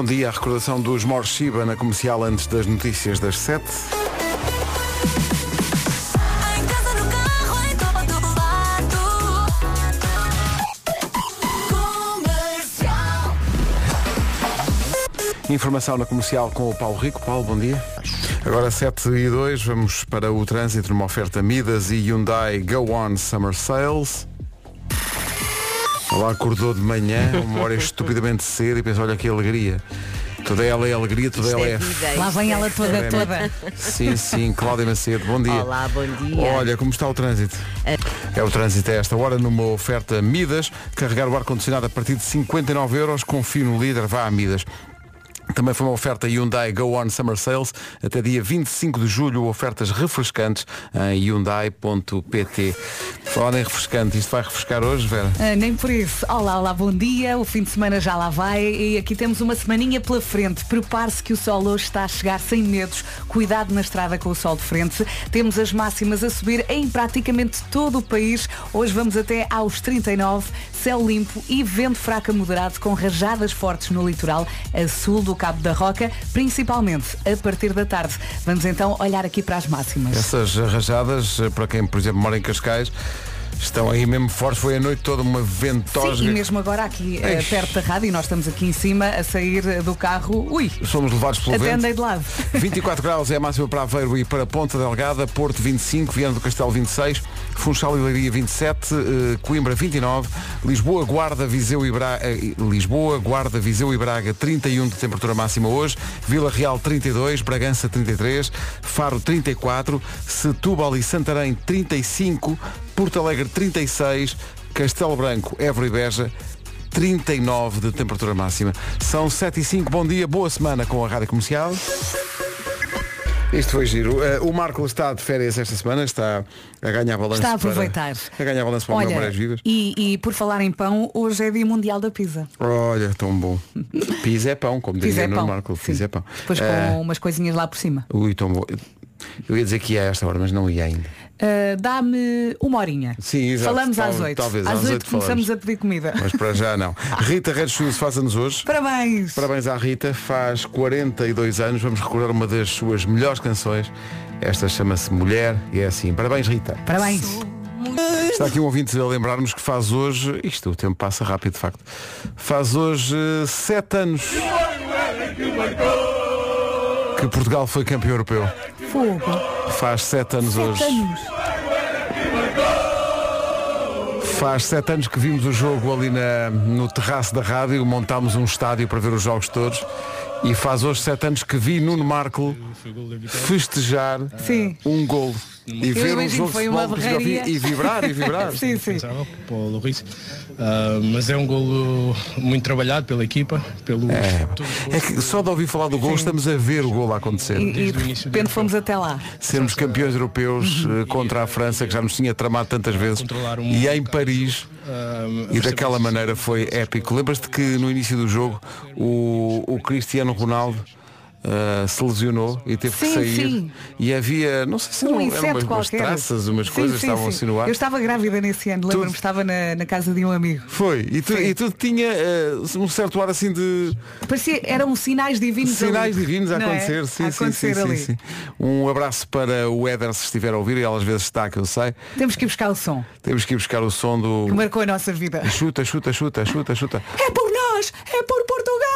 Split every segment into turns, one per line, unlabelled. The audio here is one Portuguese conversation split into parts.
Bom dia, a recordação dos Morshiba na comercial antes das notícias das 7.
Em casa, no carro, em todo lado. Comercial.
Informação na comercial com o Paulo Rico. Paulo, bom dia. Agora 7 e 2, vamos para o trânsito numa oferta Midas e Hyundai Go On Summer Sales. Ela acordou de manhã, uma hora estupidamente cedo e pensa, olha que alegria. Toda ela é alegria, toda ela é. f-
Lá vem ela toda, toda.
Sim, sim, Cláudia Macedo, bom dia.
Olá, bom dia.
Olha, como está o trânsito? É o trânsito a esta hora numa oferta Midas. Carregar o ar-condicionado a partir de 59 euros. Confio no líder, vá a Midas. Também foi uma oferta Hyundai Go On Summer Sales. Até dia 25 de julho, ofertas refrescantes em hyundai.pt. Falando em refrescante, isto vai refrescar hoje, Vera?
Ah, nem por isso. Olá, olá, bom dia. O fim de semana já lá vai e aqui temos uma semaninha pela frente. Prepare-se que o sol hoje está a chegar sem medos. Cuidado na estrada com o sol de frente. Temos as máximas a subir em praticamente todo o país. Hoje vamos até aos 39, céu limpo e vento fraco a moderado com rajadas fortes no litoral a sul do Cabo da Roca, principalmente a partir da tarde. Vamos então olhar aqui para as máximas.
Essas rajadas, para quem, por exemplo, mora em Cascais, estão aí mesmo fortes. Foi a noite toda uma ventosa.
Sim, e mesmo agora aqui eh,
Eish.
perto da rádio, e nós estamos aqui em cima a sair eh, do carro. Ui,
Somos levados pelo
até
vento.
andei de lado.
24 graus é a máxima para Aveiro e para Ponta Delgada, Porto 25, Viana do Castelo 26, Funchal e Leiria 27, eh, Coimbra 29, Lisboa, Guarda, Viseu e Braga, Lisboa, Guarda, Viseu e Braga 31 de temperatura máxima hoje, Vila Real 32, Bragança 33, Faro 34, Setúbal e Santarém 35, Porto Alegre 36, Castelo Branco, Évora e Beja 39 de temperatura máxima. São 7 e 5. Bom dia, boa semana com a Rádio Comercial. Isto foi giro. Eh, o Marco está de férias esta semana, está a ganhar balanço.
Está a aproveitar.
Para, a ganhar balanço para o meu
Olha,
Marés Vivas.
e, e por falar em pão, hoje é dia mundial da pizza.
Olha, tão bom. Pisa é pão, como dizia
é
no. Marco.
Sim.
Pisa é pão.
Depois com
Eh,
umas coisinhas lá por cima.
Ui, tão bom. Eu ia dizer que ia a esta hora, mas não ia ainda.
Ah, Dá-me uma horinha.
Sim, exato.
Falamos às oito.
talvez,
às oito começamos
falamos.
a pedir comida.
Mas para já não. Rita Red Shoes faz-nos hoje.
Parabéns!
Parabéns à Rita, faz 42 anos, vamos recordar uma das suas melhores canções. Esta chama-se Mulher e é assim. Parabéns, Rita.
Parabéns!
Está aqui um ouvinte a lembrar-nos que faz hoje, isto o tempo passa rápido de facto, faz hoje eh, sete anos que Portugal foi campeão europeu.
Fogo!
Faz sete anos hoje.
Sete anos!
Faz sete anos que vimos o jogo ali na- no terraço da rádio, montámos um estádio para ver os jogos todos. E faz hoje sete anos que vi Nuno Marco festejar
Sim.
um gol. E ver um jogo de
foi
futebol
uma
de Portugal
berraria.
e vibrar e vibrar.
Sim, sim.
pensava para o. Ah, mas é um golo muito trabalhado pela equipa, pelo
É, é que só de ouvir falar do gol estamos a ver o gol a acontecer.
E, e
Desde o
de repente fomos até lá.
Sermos campeões europeus
Uhum.
eh, contra a França, que já nos tinha tramado tantas vezes.
Controlar um
E em. Paris.
Ah,
E daquela maneira foi épico. Lembras-te que no início do jogo o, o Cristiano Ronaldo ah, se lesionou e teve que
Sim,
sair
sim.
e havia, não sei se eram,
Um
eram
inseto
umas, umas traças, umas
Sim,
coisas estavam
sim.
assim no ar.
Eu estava grávida nesse ano, lembro-me,
Tudo.
estava na, na casa de um amigo.
Foi, e, tu,
Sim.
e tudo tinha ah, um certo ar assim de
Parecia, eram sinais divinos
sinais
ali,
divinos a
não é?
acontecer. Sim,
a acontecer
sim, sim. Um abraço para o Éder se estiver a ouvir, e ela às vezes está, que eu sei.
Temos que ir buscar o som
Temos que ir buscar o som do.
que marcou a nossa vida.
Chuta, chuta, chuta, chuta, chuta.
É por nós! É por Portugal!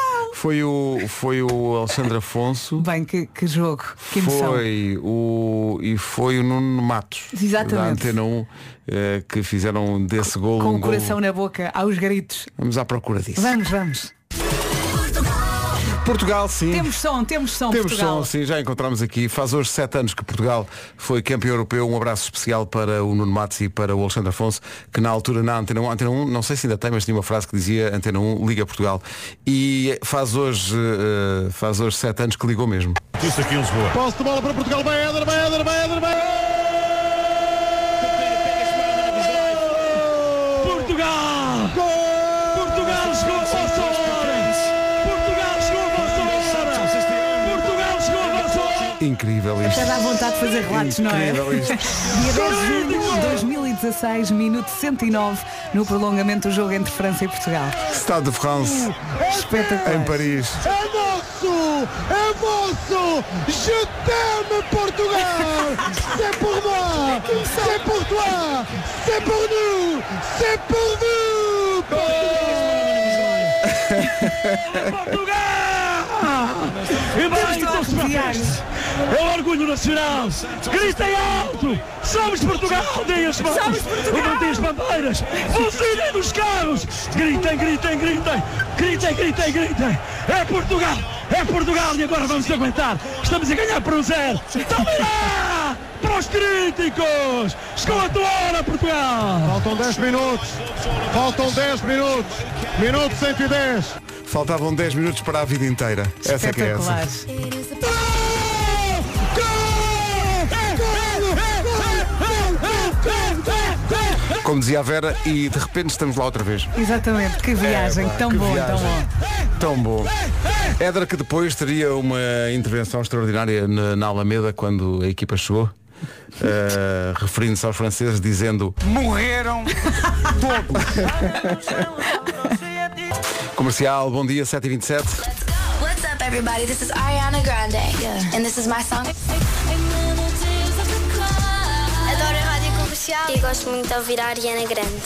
Foi o, foi o Alexandre Afonso.
Bem, que, que jogo, que emoção.
Foi o. E foi o Nuno Matos.
Exatamente.
Da Antena 1, eh, que fizeram desse gol
Com
um
o
gol.
coração na boca, aos gritos.
Vamos à procura disso.
Vamos, vamos.
Portugal, sim.
Temos som, temos som,
Temos
Portugal.
som, sim, já encontramos aqui. Faz hoje sete anos que Portugal foi campeão europeu. Um abraço especial para o Nuno Matos e para o Alexandre Afonso, que na altura na Antena 1, Antena 1, não sei se ainda tem, mas tinha uma frase que dizia Antena 1, Liga Portugal. E faz hoje, eh, faz hoje sete anos que ligou mesmo.
Isto aqui em Lisboa.
Posse de bola para Portugal, vai Éder, vai Éder, vai Éder, vai! Portugal chegou a vossa hora! Portugal chegou a vossa hora! Portugal chegou a vossa hora!
Incrível isto.
Até dá vontade de fazer relatos, não é?
Incrível isto.
Dia 10 de junho de 16, minuto 109, no prolongamento do jogo entre França e Portugal.
Stade de France,
Espetacular.
em Paris.
É nosso! É vosso! Je t'aime, Portugal! C'est pour moi! C'est pour toi! C'est pour nous! C'est pour vous! Portugal! E vai então-se para a festa! É o orgulho nacional! Gritem alto! Somos Portugal! Deem-se Somos Portugal! Levantem as bandeiras! Fuzilem nos carros! Gritem, gritem, gritem! Gritem, gritem, gritem! É Portugal! É Portugal! E agora vamos aguentar! Estamos a ganhar por um zero! Então virá! Para os críticos! Chegou a tua hora, Portugal! Faltam 10 minutos! Faltam 10 minutos! Minuto 110!
Faltavam 10 minutos para a vida inteira. Essa é que é essa. Como dizia a Vera, e de repente estamos lá outra vez.
Exatamente, que viagem,
É, pá,
tão
que
bom,
viagem.
tão bom.
Tão bom. Éder que depois teria uma intervenção extraordinária na, na Alameda quando a equipa chegou. eh, referindo-se aos franceses dizendo Morreram todos Comercial, bom dia, 7h27
What's up, everybody? This is Ariana Grande. And this is my song. Comercial.
E gosto muito de ouvir a Ariana Grande.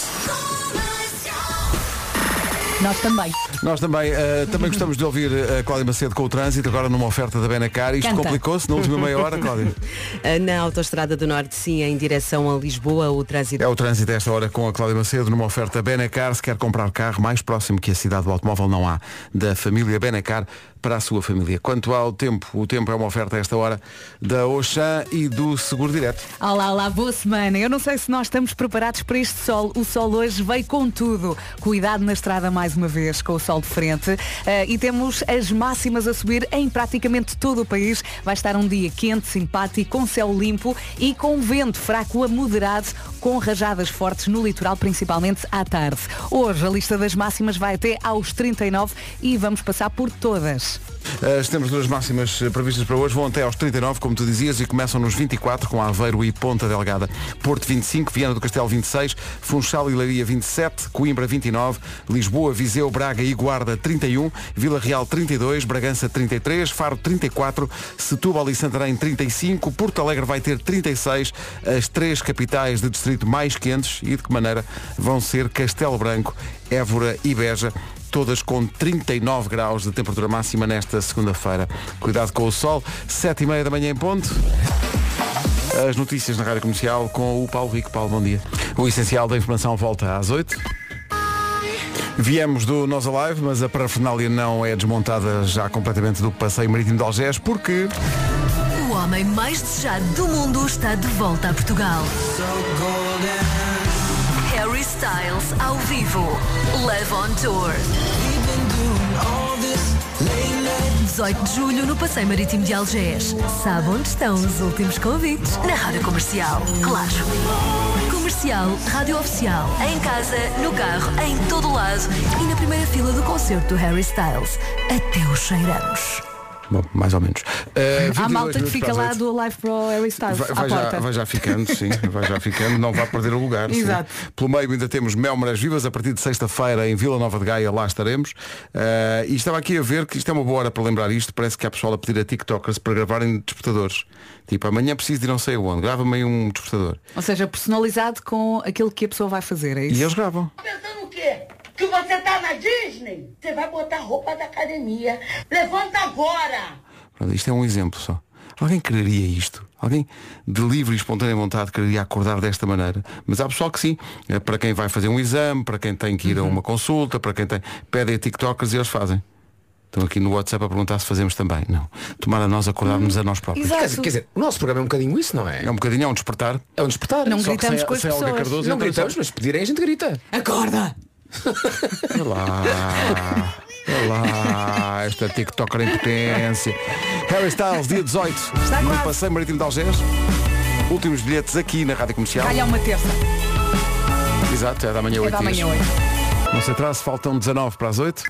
Nós também.
Nós também, eh, também gostamos de ouvir a Cláudia Macedo com o trânsito, agora numa oferta da Benacar. Isto complicou-se na última meia hora, Cláudia.
Na Autostrada do Norte, sim, em direção a Lisboa, o trânsito
É o trânsito a esta hora com a Cláudia Macedo numa oferta Benacar. Se quer comprar carro mais próximo que a cidade do automóvel não há da família Benacar para a sua família. Quanto ao tempo, o tempo é uma oferta a esta hora da Oxã e do Seguro Direto.
Olá, olá, boa semana. Eu não sei se nós estamos preparados para este sol. O sol hoje veio com tudo. Cuidado na estrada mais uma vez, com o sol de frente. Eh, e temos as máximas a subir em praticamente todo o país. Vai estar um dia quente, simpático, com céu limpo e com vento fraco a moderado, com rajadas fortes no litoral, principalmente à tarde. Hoje a lista das máximas vai até aos 39 e vamos passar por todas.
As temperaturas máximas eh, previstas para hoje vão até aos 39, como tu dizias, e começam nos 24 com Aveiro e Ponta Delgada. Porto 25, Viana do Castelo 26, Funchal e Leiria 27, Coimbra 29, Lisboa, Viseu, Braga e Guarda 31, Vila Real 32, Bragança 33, Faro 34, Setúbal e Santarém 35, Porto Alegre vai ter 36, as três capitais de distrito mais quentes e de que maneira vão ser Castelo Branco, Évora e Beja todas com 39 graus de temperatura máxima nesta segunda-feira. Cuidado com o sol, 7 e meia da manhã em ponto. As notícias na Rádio Comercial com o Paulo Rico. Paulo, bom dia. O essencial da informação volta às 8. Viemos do Nós Alive, mas a parafernália não é desmontada já completamente do passeio marítimo de Algés, porque
O homem mais desejado do mundo está de volta a Portugal. Harry Styles ao vivo. Live on Tour. 18 de julho no Passeio Marítimo de Algés. Sabe onde estão os últimos convites? Na Rádio Comercial. Claro. Comercial, Rádio Oficial. Em casa, no carro, em todo lado. E na primeira fila do concerto do Harry Styles. Até os cheiramos.
Bom, mais ou menos. Uh, 22
Há malta que fica lá do Live Pro Harry Styles
Vai,
à
vai já,
porta.
vai já ficando, sim, vai já ficando, não vai perder o lugar. sim.
Exato.
Pelo meio ainda temos Melmaras Vivas, a partir de sexta-feira em Vila Nova de Gaia, lá estaremos. Uh, e estava aqui a ver que isto é uma boa hora para lembrar isto, parece que há pessoal a pedir a TikTokers para gravarem despertadores. Tipo, amanhã preciso de ir não sei onde, grava-me aí um despertador.
Ou seja, personalizado com aquilo que a pessoa vai fazer, é
E
isso?
eles gravam.
Pensando o quê? Que você tá na Disney? Você vai botar roupa da academia. Levanta agora!
Pronto, isto é um exemplo só. Alguém quereria isto? Alguém de livre e espontânea vontade quereria acordar desta maneira? Mas há pessoal que sim. É Para quem vai fazer um exame, para quem tem que ir a
Uhum.
uma consulta, para quem tem. Pedem a TikTokers e eles fazem. Estão aqui no WhatsApp a perguntar se fazemos também. Não. Tomara nós acordarmos a nós próprios.
Quer dizer, quer dizer, o nosso programa é um bocadinho isso, não é?
É um bocadinho, é um despertar.
É um despertar.
Não
Só que
gritamos
sem-
com as
sem Olga
pessoas.
Cardoso, não
então
gritamos,
só-
mas se pedirem a gente grita.
Acorda!
Olha lá. Olha lá. Esta TikToker em potência. Harry Styles, dia 18.
Está
no
quase.
Passeio Marítimo de Algés. Últimos bilhetes aqui na Rádio Comercial.
Calha uma terça.
Exato, é da manhã
É
8
da manhã hoje.
Não se atrase, faltam 19 para as 8.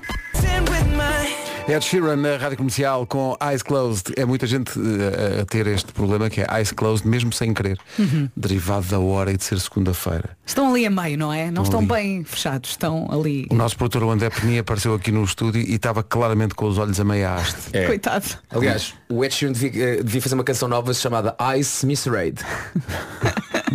Ed Sheeran na rádio comercial com Eyes Closed. É muita gente eh, a ter este problema que é Eyes Closed mesmo sem querer.
Uhum.
Derivado da hora e de ser segunda-feira.
Estão ali a meio, não é? Não
Estão
estão bem fechados, estão ali.
O nosso produtor o André Peninha apareceu aqui no estúdio e estava claramente com os olhos a meia haste.
É.
Coitado.
Aliás, o Ed Sheeran devia, eh, devia fazer uma canção nova chamada Ice Miss Raid.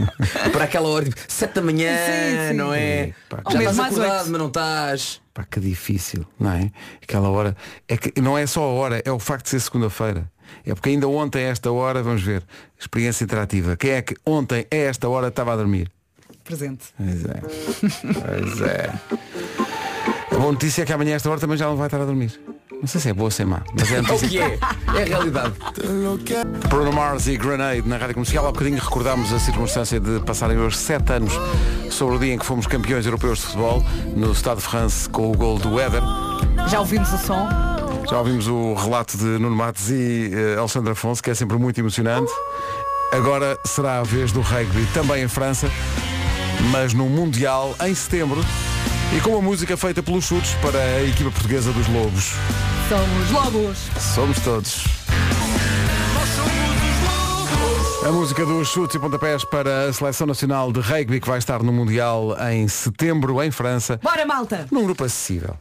Para aquela hora, tipo, 7 da manhã,
Sim, sim.
não é?
Pá,
Ou
Já estás acordado,
oito.
mas não estás.
Pá, que difícil, não é? Aquela hora. É que não é só a hora, é o facto de ser segunda-feira. É porque ainda ontem a esta hora, vamos ver, experiência interativa. Quem é que ontem a esta hora estava a dormir?
Presente.
Pois é. Pois é. A boa notícia é que amanhã a esta hora também já não vai estar a dormir. Não sei se é boa ou se é má, mas é
É o que é? É a realidade.
Bruno Mars e Grenade na Rádio Comercial. Há bocadinho recordámos a circunstância de passarem hoje sete anos sobre o dia em que fomos campeões europeus de futebol no Stade de France com o gol do Éder.
Já ouvimos o som?
Já ouvimos o relato de Nuno Matos e eh, Alexandre Afonso, que é sempre muito emocionante. Agora será a vez do rugby, também em França, mas no Mundial em setembro. E com uma música feita pelos chutes para a equipa portuguesa dos Lobos.
Somos lobos.
Somos todos. A música dos chutes e pontapés para a Seleção Nacional de Rugby que vai estar no Mundial em setembro em França,
Bora, malta.
num grupo acessível.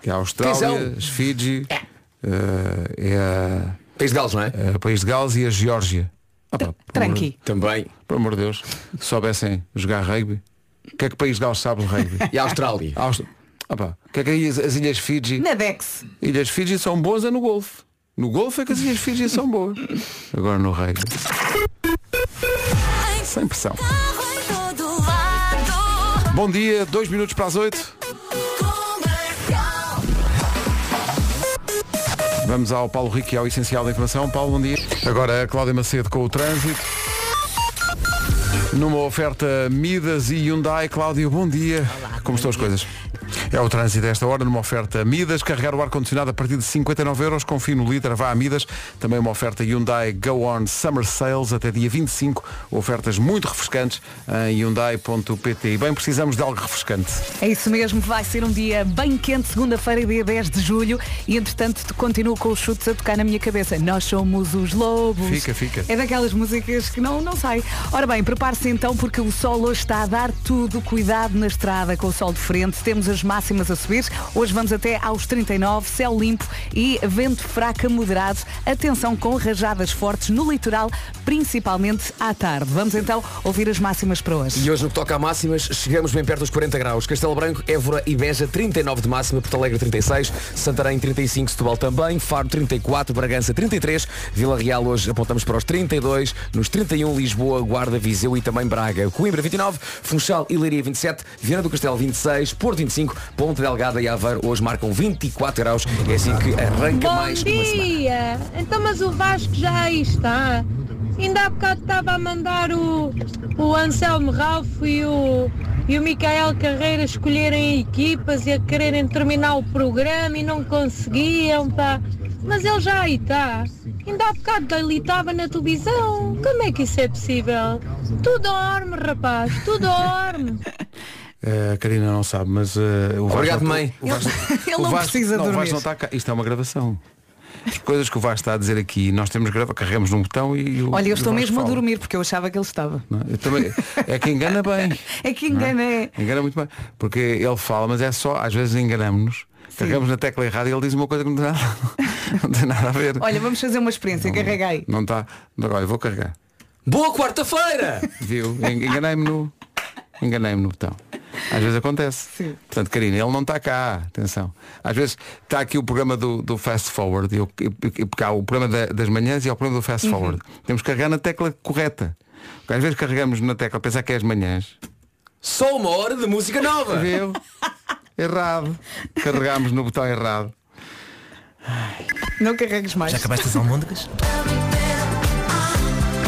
Que é a Austrália, as Fiji, eh, é a
País de Gales, não é?
o País de Gales e a Geórgia. Ah, pá, por
Tranqui.
Também.
Por amor de Deus, se soubessem jogar rugby, o que é que o País de Gales sabe de rugby?
E a Austrália.
A Aust- pá, o que é que as, as Ilhas Fiji?
Na Dex.
Ilhas Fiji são boas é no golfe. No golfe é que as Ilhas Fiji são boas. Agora no rugby. Sem pressão. Bom dia, dois minutos para as oito. Vamos ao Paulo Rico e ao essencial da informação. Paulo, bom dia. Agora a Cláudia Macedo com o trânsito. Numa oferta Midas e Hyundai, Cláudio, bom dia. Como estão as coisas? É o trânsito a esta hora, numa oferta Midas, carregar o ar-condicionado a partir de 59 euros, confie no líder, vá a Midas. Também uma oferta Hyundai Go On Summer Sales até dia 25. Ofertas muito refrescantes em hyundai.pt. E bem, precisamos de algo refrescante.
É isso mesmo, vai ser um dia bem quente, segunda-feira, dia 10 de julho, e entretanto continuo com os chutes a tocar na minha cabeça. Nós somos os lobos.
Fica, fica.
É daquelas músicas que não, não sai. Ora bem, prepare-se então porque o sol hoje está a dar tudo. Cuidado na estrada com o sol de frente. Temos as máximas a subir. Hoje vamos até aos 39, céu limpo e vento fraco a moderado. Atenção com rajadas fortes no litoral, principalmente à tarde. Vamos então ouvir as máximas para hoje.
E hoje no que toca a máximas, chegamos bem perto dos 40 graus. Castelo Branco, Évora e Beja 39 de máxima, Porto Alegre 36, Santarém 35, Setúbal também, Faro 34, Bragança 33, Vila Real hoje apontamos para os 32, nos 31 Lisboa, Guarda, Viseu e também Braga, Coimbra 29, Funchal e Leiria 27, Viana do Castelo 26, Porto 25, Ponte Delgada e Aveiro hoje marcam 24 graus. É assim que arranca
Bom
mais uma semana.
dia! Então, mas o Vasco já aí está. Ainda há bocado estava a mandar o, o Anselmo Ralph e o, e o Micael Carreira escolherem equipas e a quererem terminar o programa e não conseguiam, pá. Mas ele já aí está. Ainda há bocado ele estava na televisão. Como é que isso é possível? Tu dorme, rapaz, tu dorme.
Eh, A Karina não sabe, mas eh, o Vasco
Obrigado,
não-
mãe.
o Vasco-
Ele
o
não
Vasco-
precisa
não, o
dormir.
Vasco não está cá. Isto é uma gravação. As coisas que o Vasco está a dizer aqui, nós temos grava, carregamos num botão e o
Olha, eu estou mesmo a
fala.
dormir porque eu achava que ele estava.
Não é? Eu também, é que engana bem.
É que engana, é.
Engana muito bem. Porque ele fala, mas é só, às vezes enganamos-nos. Carregamos na tecla errada e ele diz uma coisa que não tem nada, não tem nada a ver.
Olha, vamos fazer uma experiência, carrega aí.
Não está. Agora, eu vou carregar.
Boa quarta-feira!
Viu? En- Enganei-me no. Enganei-me no botão. Às vezes acontece.
Sim.
Portanto, Karina, ele não está cá, atenção. Às vezes está aqui o programa do, do Fast Forward, e eu- e- e- porque há o programa da- das manhãs e há o programa do Fast
Uhum.
Forward. Temos que carregar na tecla correta. Porque às vezes carregamos na tecla, pensar que é as manhãs.
Só uma hora de música nova!
Viu? Errado. Carregamos no botão errado.
Não carregues mais.
acabaste as almôndegas?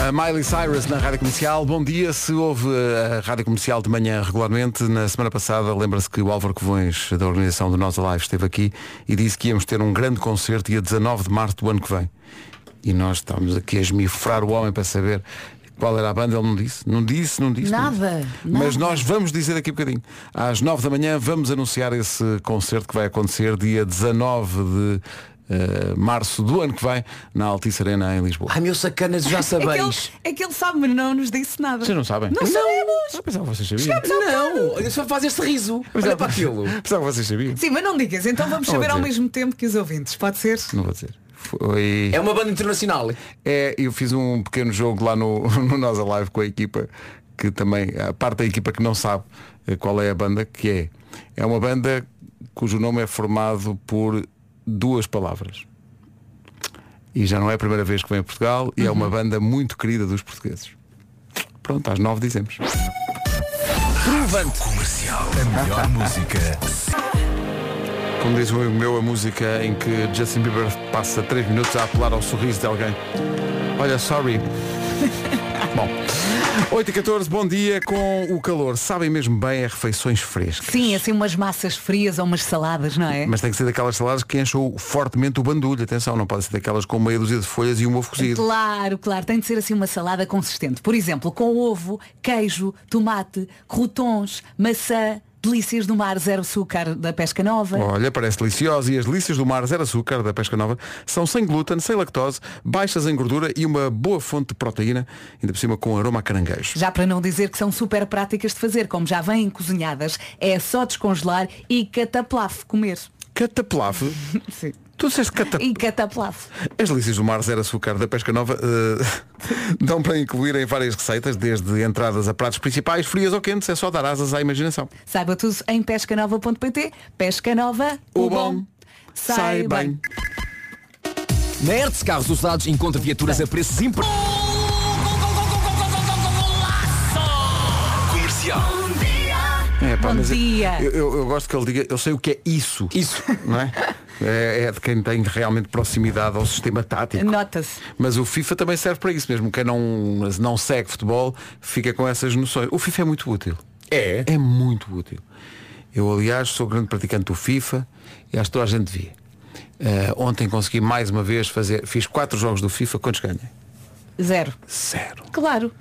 A Miley Cyrus na Rádio Comercial. Bom dia. Se houve eh, a Rádio Comercial de manhã regularmente, na semana passada, lembra-se que o Álvaro Covões, da organização do Nós Alive, esteve aqui e disse que íamos ter um grande concerto dia 19 de março do ano que vem. E nós estávamos aqui a esmifrar o homem para saber qual era a banda. Ele não disse. Não disse, não disse. não disse.
Nada,
Mas
nada.
nós vamos dizer daqui a bocadinho. Às 9 da manhã vamos anunciar esse concerto que vai acontecer dia 19 de eh, março do ano que vem, na Altice Arena em Lisboa.
Ai meu sacanas, já
É que, ele,
sabeis.
é que ele sabe, mas não nos disse nada.
Vocês não sabem?
Não, sabemos.
Eu pensava que vocês sabiam.
Ao
Não, olha só faz este riso. Olha para aquilo.
Pensava que vocês sabiam.
Sim, mas não digas, então vamos
Não vou
saber ao
dizer.
mesmo tempo que os ouvintes. Pode ser?
Não vou dizer. Foi...
É uma banda internacional.
É, eu fiz um pequeno jogo lá no, no Nós Alive com a equipa, que também, a parte da equipa que não sabe eh, qual é a banda, que é. É uma banda cujo nome é formado por duas palavras. E já não é a primeira vez que vem a Portugal e é uma banda muito querida dos portugueses. Pronto, às nove dizemos.
Provante.
Comercial. A melhor música.
Como diz amigo meu, a música em que Justin Bieber passa 3 minutos a apelar ao sorriso de alguém. Olha, sorry. Bom, 8 e 14, bom dia com o calor. Sabem mesmo bem as refeições frescas.
Sim, assim umas massas frias ou umas saladas, não é?
Mas tem que ser daquelas saladas que encham fortemente o bandulho. Atenção, não pode ser daquelas com meia dúzia de folhas e um ovo cozido.
Claro, claro, tem de ser assim uma salada consistente. Por exemplo, com ovo, queijo, tomate, croutons, maçã, delícias do mar, zero açúcar da pesca nova.
Olha, parece deliciosa e as delícias do mar zero açúcar da pesca nova são sem glúten, sem lactose, baixas em gordura e uma boa fonte de proteína, ainda por cima com aroma a caranguejo.
Já para não dizer que são super práticas de fazer, como já vêm cozinhadas, é só descongelar e cataplaf comer.
Cataplave?
Sim.
Tu disseste cataplave?
E cataplaf.
As delícias do mar zero açúcar da pesca nova eh, dão para incluir em várias receitas, desde entradas a pratos principais, frias ou quentes, é só dar asas à imaginação.
Saiba tudo em pescanova.pt. Pesca Nova,
O bom sai bem.
Na Hertz Carros Usados encontra viaturas a preços impar...
Comercial.
É, pá,
Bom dia.
Eu, eu- eu gosto que ele diga, eu sei o que é isso.
Isso.
Não é? É, é de quem tem realmente proximidade ao sistema tático.
Nota-se.
Mas o FIFA também serve para isso mesmo. Quem não, não segue futebol fica com essas noções. O FIFA é muito útil.
É.
É muito útil. Eu, aliás, sou grande praticante do FIFA e acho que toda a gente devia. Eh, ontem consegui mais uma vez fazer. Fiz quatro jogos do FIFA, quantos ganhei?
Zero.
Zero.
Claro.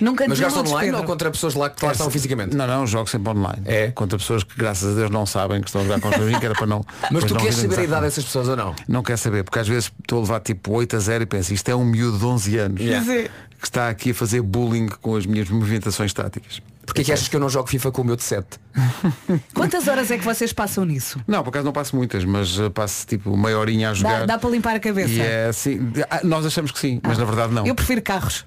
Nunca
Mas
desiludes,
online
Pedro.
ou contra pessoas lá que lá estão fisicamente?
Não, não, jogo sempre online.
É?
Contra pessoas que graças a Deus não sabem que estão a jogar contra mim, que era para não.
Mas tu
não
queres saber a idade dessas pessoas ou não?
Não quer saber, porque às vezes estou a levar tipo 8 a 0 e penso, isto é um miúdo de 11 anos
Yeah.
Que está aqui a fazer bullying com as minhas movimentações táticas.
Porquê que achas que eu não jogo FIFA com o meu de 7?
Quantas horas é que vocês passam nisso?
Não, por acaso não passo muitas, mas eh, passo tipo meia horinha a
Dá,
jogar.
dá para limpar a cabeça?
E é assim, ah, nós achamos que sim, mas na verdade não.
Eu prefiro carros.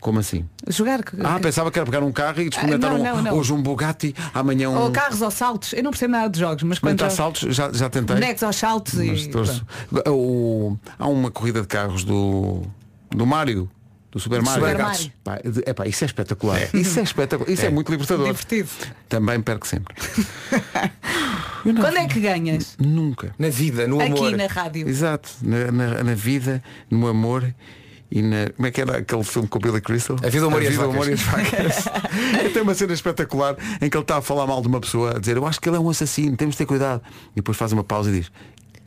Como assim?
Jogar.
Ah, pensava que era pegar um carro e experimentar
não,
um,
não, não.
hoje um Bugatti, amanhã um.
Ou carros ou saltos. Eu não percebo nada de jogos, mas quando jogo-
saltos, já, já tentei.
bonecos aos saltos
Mas
e.
torço. O- há uma corrida de carros do, do Mário. Do Super Mario.
Super Mario.
Pá, é, pá, isso é espetacular. Isso é espetacular. Isso é, muito libertador.
Divertido.
Também perco sempre.
Quando é que ganhas?
Nunca.
Na vida, no amor.
Aqui na rádio.
Exato. Na, na- na vida, no amor e na. Como é que era aquele filme com o Billy Crystal?
A Vida, o Amor e as
Vida. Amor e as Vacas. Tem uma cena espetacular em que ele está a falar mal de uma pessoa, a dizer, eu acho que ele é um assassino, temos de ter cuidado. E depois faz uma pausa e diz,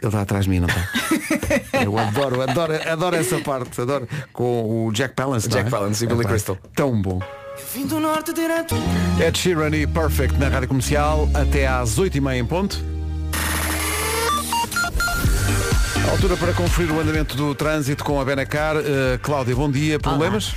ele está atrás de mim, não está? eu adoro, adoro, adoro essa parte, adoro. Com o Jack Palance.
Jack
é?
Palance e Billy
Epá,
Crystal.
Tão bom.
Vim do norte direto.
Ed Sheeran e Perfect na Rádio Comercial até às 8h30 em ponto. Altura para conferir o andamento do trânsito com a Benacar. Uh, Cláudia, bom dia. Problemas?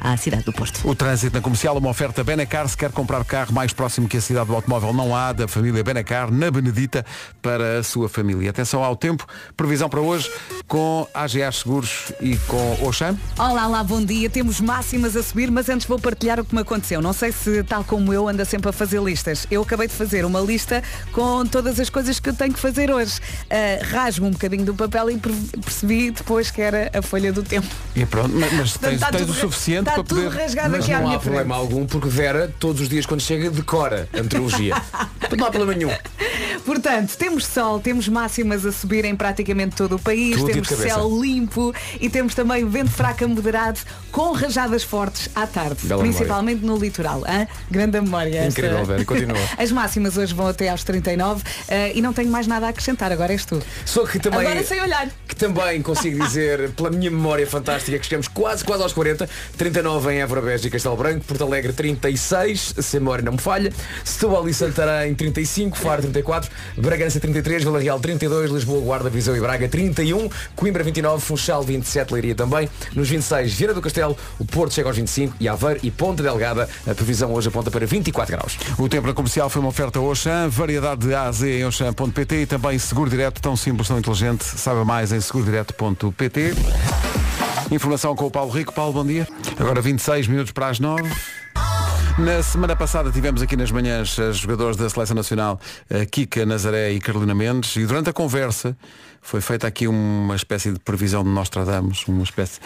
À cidade do Porto.
O trânsito na comercial, uma oferta Benacar. Se quer comprar carro mais próximo que a cidade do automóvel, não há da família Benacar, na Benedita, para a sua família. Atenção ao tempo. Previsão para hoje com AGA Seguros e com Oxam.
Olá, lá, bom dia. Temos máximas a subir, mas antes vou partilhar o que me aconteceu. Não sei se, tal como eu, anda sempre a fazer listas. Eu acabei de fazer uma lista com todas as coisas que eu tenho que fazer hoje. Uh, rasgo um bocadinho do papel e per- percebi depois que era a folha do tempo.
E pronto, mas, tens,
está
tens o suficiente
está
para
tudo
poder.
rasgado
Mas
aqui à
não
minha
há problema
frente.
algum porque Vera todos os dias quando chega decora a meteorologia. Não há problema nenhum.
Portanto, temos sol, temos máximas a subir em praticamente todo o país,
Tudo
temos céu limpo e temos também vento fraco a moderado com rajadas fortes à tarde,
Bela
principalmente no litoral. hã? Grande memória. esta.
Incrível, Vera, continua.
As máximas hoje vão até aos 39 eh, e não tenho mais nada a acrescentar, agora és tu.
Só que também.
Agora sei olhar.
Que também consigo dizer, pela minha memória fantástica, que chegamos quase, quase aos 40, 39 em Évora Beja e Castelo Branco, Porto Alegre 36, se a memória não me falha, Setúbal e Santarém 35, Faro 34, Bragança 33, Vila Real 32, Lisboa, Guarda, Viseu e Braga 31, Coimbra 29, Funchal 27, Leiria também. Nos 26, Vieira do Castelo, o Porto chega aos 25 e Aveiro e Ponta Delgada. A previsão hoje aponta para 24 graus.
O tempo na comercial foi uma oferta Oxam, variedade de A a Z em Oxam.pt e também seguro direto, tão simples, tão inteligente. Saiba mais em segurodireto.pt. Informação com o Paulo Rico. Paulo, bom dia. Agora 26 minutos para as 9. Na semana passada tivemos aqui nas manhãs as jogadores da Seleção Nacional, a Kika Nazaré e Carolina Mendes, e durante a conversa foi feita aqui uma espécie de previsão de Nostradamus, uma espécie,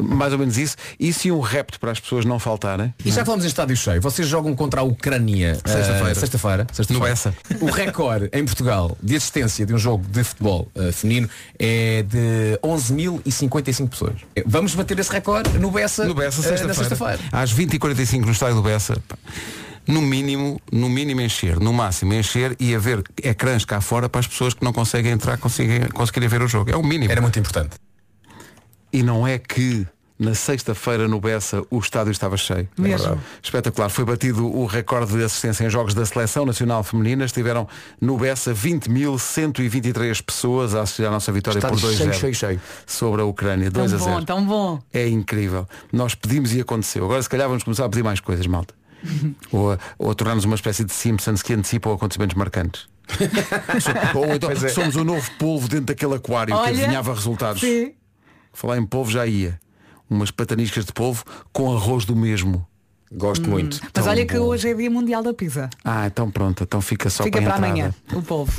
mais ou menos isso, isso e um repto para as pessoas não faltarem.
E já que falamos em estádio cheio, vocês jogam contra a Ucrânia
Sexta-feira.
eh, sexta-feira, sexta-feira.
No Bessa.
O recorde em Portugal de assistência de um jogo de futebol eh, feminino é de 11.055 pessoas. Eh, Vamos bater esse recorde no Bessa,
No Bessa, sexta-feira.
sexta-feira.
Às 20h45 no estádio do Bessa. No mínimo, no mínimo encher, no máximo encher e haver ecrãs cá fora para as pessoas que não conseguem entrar conseguirem, conseguirem ver o jogo. É o mínimo.
Era muito importante.
E não é que na sexta-feira no Bessa o estádio estava cheio.
Mesmo.
É verdade. Espetacular. Foi batido o recorde de assistência em jogos da Seleção Nacional Feminina. Estiveram no Bessa 20.123 pessoas a assistir à nossa vitória
Estádio
por 2
cheio, cheio, cheio.
sobre a Ucrânia. 2
Tão
a
bom,
0.
tão bom.
É incrível. Nós pedimos e aconteceu. Agora se calhar vamos começar a pedir mais coisas, malta. ou a, ou a tornar-nos uma espécie de Simpsons que antecipam acontecimentos marcantes. Ou então
é.
somos o novo polvo dentro daquele aquário que
Olha,
adivinhava resultados.
Sim.
Falar em polvo já ia. Umas pataniscas de polvo com arroz do mesmo.
Gosto muito.
Mas
Tão
olha que
bom.
hoje é dia mundial da pizza.
Ah, então pronto, então fica só
Fica
para,
para
a entrada.
amanhã, o povo.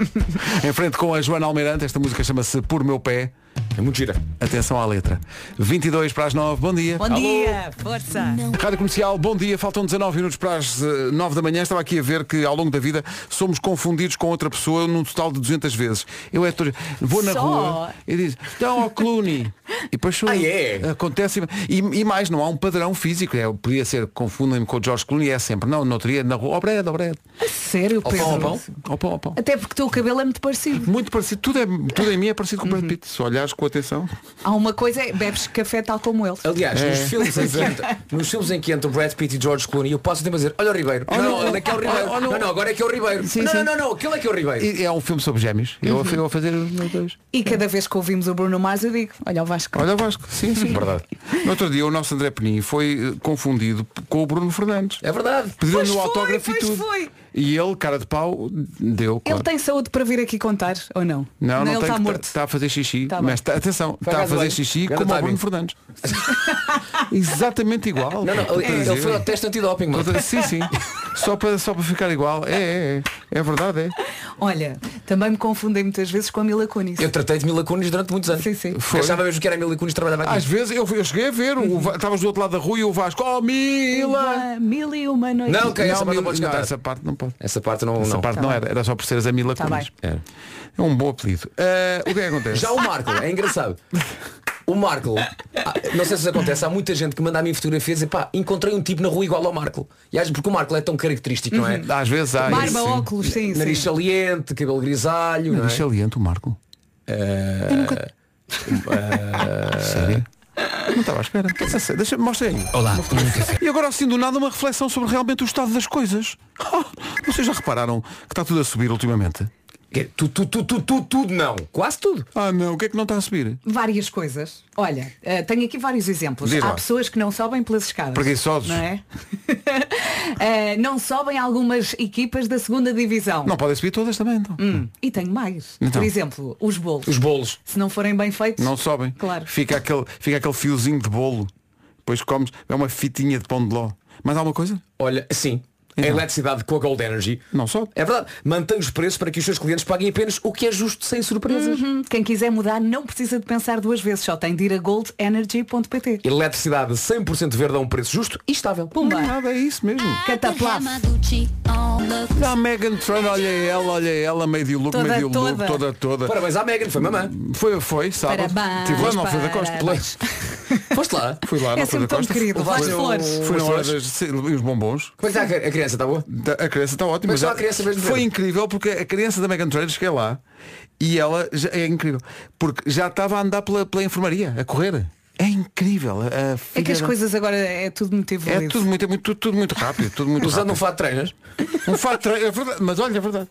Em frente com a Joana Almeirante, esta música chama-se Por Meu Pé.
É muito gira.
Atenção à letra. 22 para as 9, bom dia.
Bom dia, força.
Rádio Comercial, bom dia. Faltam 19 minutos para as eh, 9 da manhã. Estava aqui a ver que ao longo da vida somos confundidos com outra pessoa num total de 200 vezes. Eu é vou na
Só?
rua e diz, então ao Clooney. E depois
Ah, é?
acontece. E, e mais, não há um padrão físico. É, podia ser, confundem-me com o George Clooney, é sempre. Não, não teria na rua, ao Brad, ao Brad.
Sério, Pedro?
ao pão?
Ao pão, ao pão.
Até porque o teu cabelo é muito parecido.
Muito parecido, tudo, é, tudo em mim é parecido com o
Uhum.
Brad Pitt. Se olhares com atenção.
Há uma coisa, é bebes café tal como ele.
Aliás,
É.
nos, filmes em que
é.
entra, nos filmes em que entram Brad Pitt e George Clooney, eu posso sempre dizer, olha o Ribeiro.
Olha,
não, não, que é o Ribeiro.
olha, olha,
não, não, agora é que é o Ribeiro.
Sim,
não,
sim.
não, não, não, aquele é que é o Ribeiro.
E é um filme sobre gêmeos. Eu,
Uhum.
eu vou fazer os meus dois.
E cada vez que ouvimos o Bruno Mars eu digo, olha o Vasco.
Olha o Vasco, sim, sim.
Verdade.
No outro dia o nosso André Penin foi eh, confundido com o Bruno Fernandes.
É verdade.
Pediu-lhe o autógrafo e tudo.
foi.
E ele, cara de pau, deu.
Ele
claro.
tem saúde para vir aqui contar, ou não?
Não, não,
ele
tem
está
que
morto.
Está a fazer xixi.
Tá
mas tá- atenção, está a fazer xixi
Grande
como o. Bruno Fernandes. Exatamente igual.
Não, não, ele, ele foi ao teste antidoping, mano.
Sim, sim. Só para, só para ficar igual. É, é, é. É verdade, é.
Olha, também me confundem muitas vezes com a Mila Kunis.
Eu tratei de Mila Kunis durante muitos anos.
Sim, sim.
Foi. Achava mesmo que era a Mila Kunis trabalhava aqui.
Às vezes eu, eu cheguei a ver, estavas do outro lado da rua e o Vasco, oh Mila!
Uma Mil e uma noite.
Não, essa parte não
Mila-
podes
não, essa parte não pode.
Essa parte não.
Essa
não.
parte
Tá
não
bem.
era, era só por seres a Mila
Tá.
Era.
É um bom apelido. Ah, o que é que acontece?
Já o Marco, é engraçado. O Marco, ah, não sei se isso acontece, há muita gente que manda a mim fotografias e pá, encontrei um tipo na rua igual ao Marco. E acho porque o Marco é tão característico, não é?
Às vezes há.
Barba,
isso,
óculos, sim,
Nariz
sim.
saliente, cabelo grisalho, não
Nariz
é?
saliente, o Marco. Eu nunca... Sério? Não estava à espera. A sério, Deixa-me mostra aí.
Olá,
E agora assim do nada uma reflexão sobre realmente o estado das coisas. Ah, vocês já repararam que está tudo a subir ultimamente?
Tu, tu, tu, tu, tu, tudo não. Quase tudo.
Ah não, o que é que não está a subir?
Várias coisas. Olha, eh, tenho aqui vários exemplos.
Diz
Há
lá.
pessoas que não sobem pelas escadas.
Preguiçosos.
Não é? Eh, não sobem algumas equipas da segunda divisão.
Não podem subir todas também então.
Hum, E tenho mais.
Então.
Por exemplo, os bolos.
Os bolos.
Se não forem bem feitos.
Não sobem.
Claro.
Fica aquele, fica aquele fiozinho de bolo. Depois comes, é uma fitinha de pão de ló. Mais alguma coisa?
Olha, sim. A
Então.
eletricidade com a Gold Energy.
Não sobe.
É verdade. Mantém os preços para que os seus clientes paguem apenas o que é justo, sem surpresas.
Uhum. Quem quiser mudar não precisa de pensar duas vezes, só tem de ir a goldenergy.pt.
Eletricidade 100% verde a um preço justo e estável.
Pumba!
Nada, é isso mesmo.
Cataplaf.
A Megan Trainor, olha ela, olha ela, meio de look,
Toda,
meio de look,
toda.
toda, toda.
Parabéns à Megan, foi mamã.
Foi, foi, sábado.
Parabéns,
lá, não foi da Costa.
Foste lá.
Fui lá,
É
não foi da
sempre tão
Costa.
querido.
Levaste
flores.
Foi na hora das, sim, e os bombons.
Como é que está a criança? Está boa?
Da- A criança está ótima.
Mas a criança mesmo
foi incrível porque a criança da Megan Trainor cheguei lá e ela já, é incrível. Porque já estava a andar pela, pela enfermaria, a correr. É incrível. A
É que as coisas agora é tudo muito
É
evoluído.
tudo muito, é muito, tudo, tudo muito rápido. Tudo muito
Usando um
rápido.
fato de treinas.
Um fato, é verdade, mas olha, é verdade.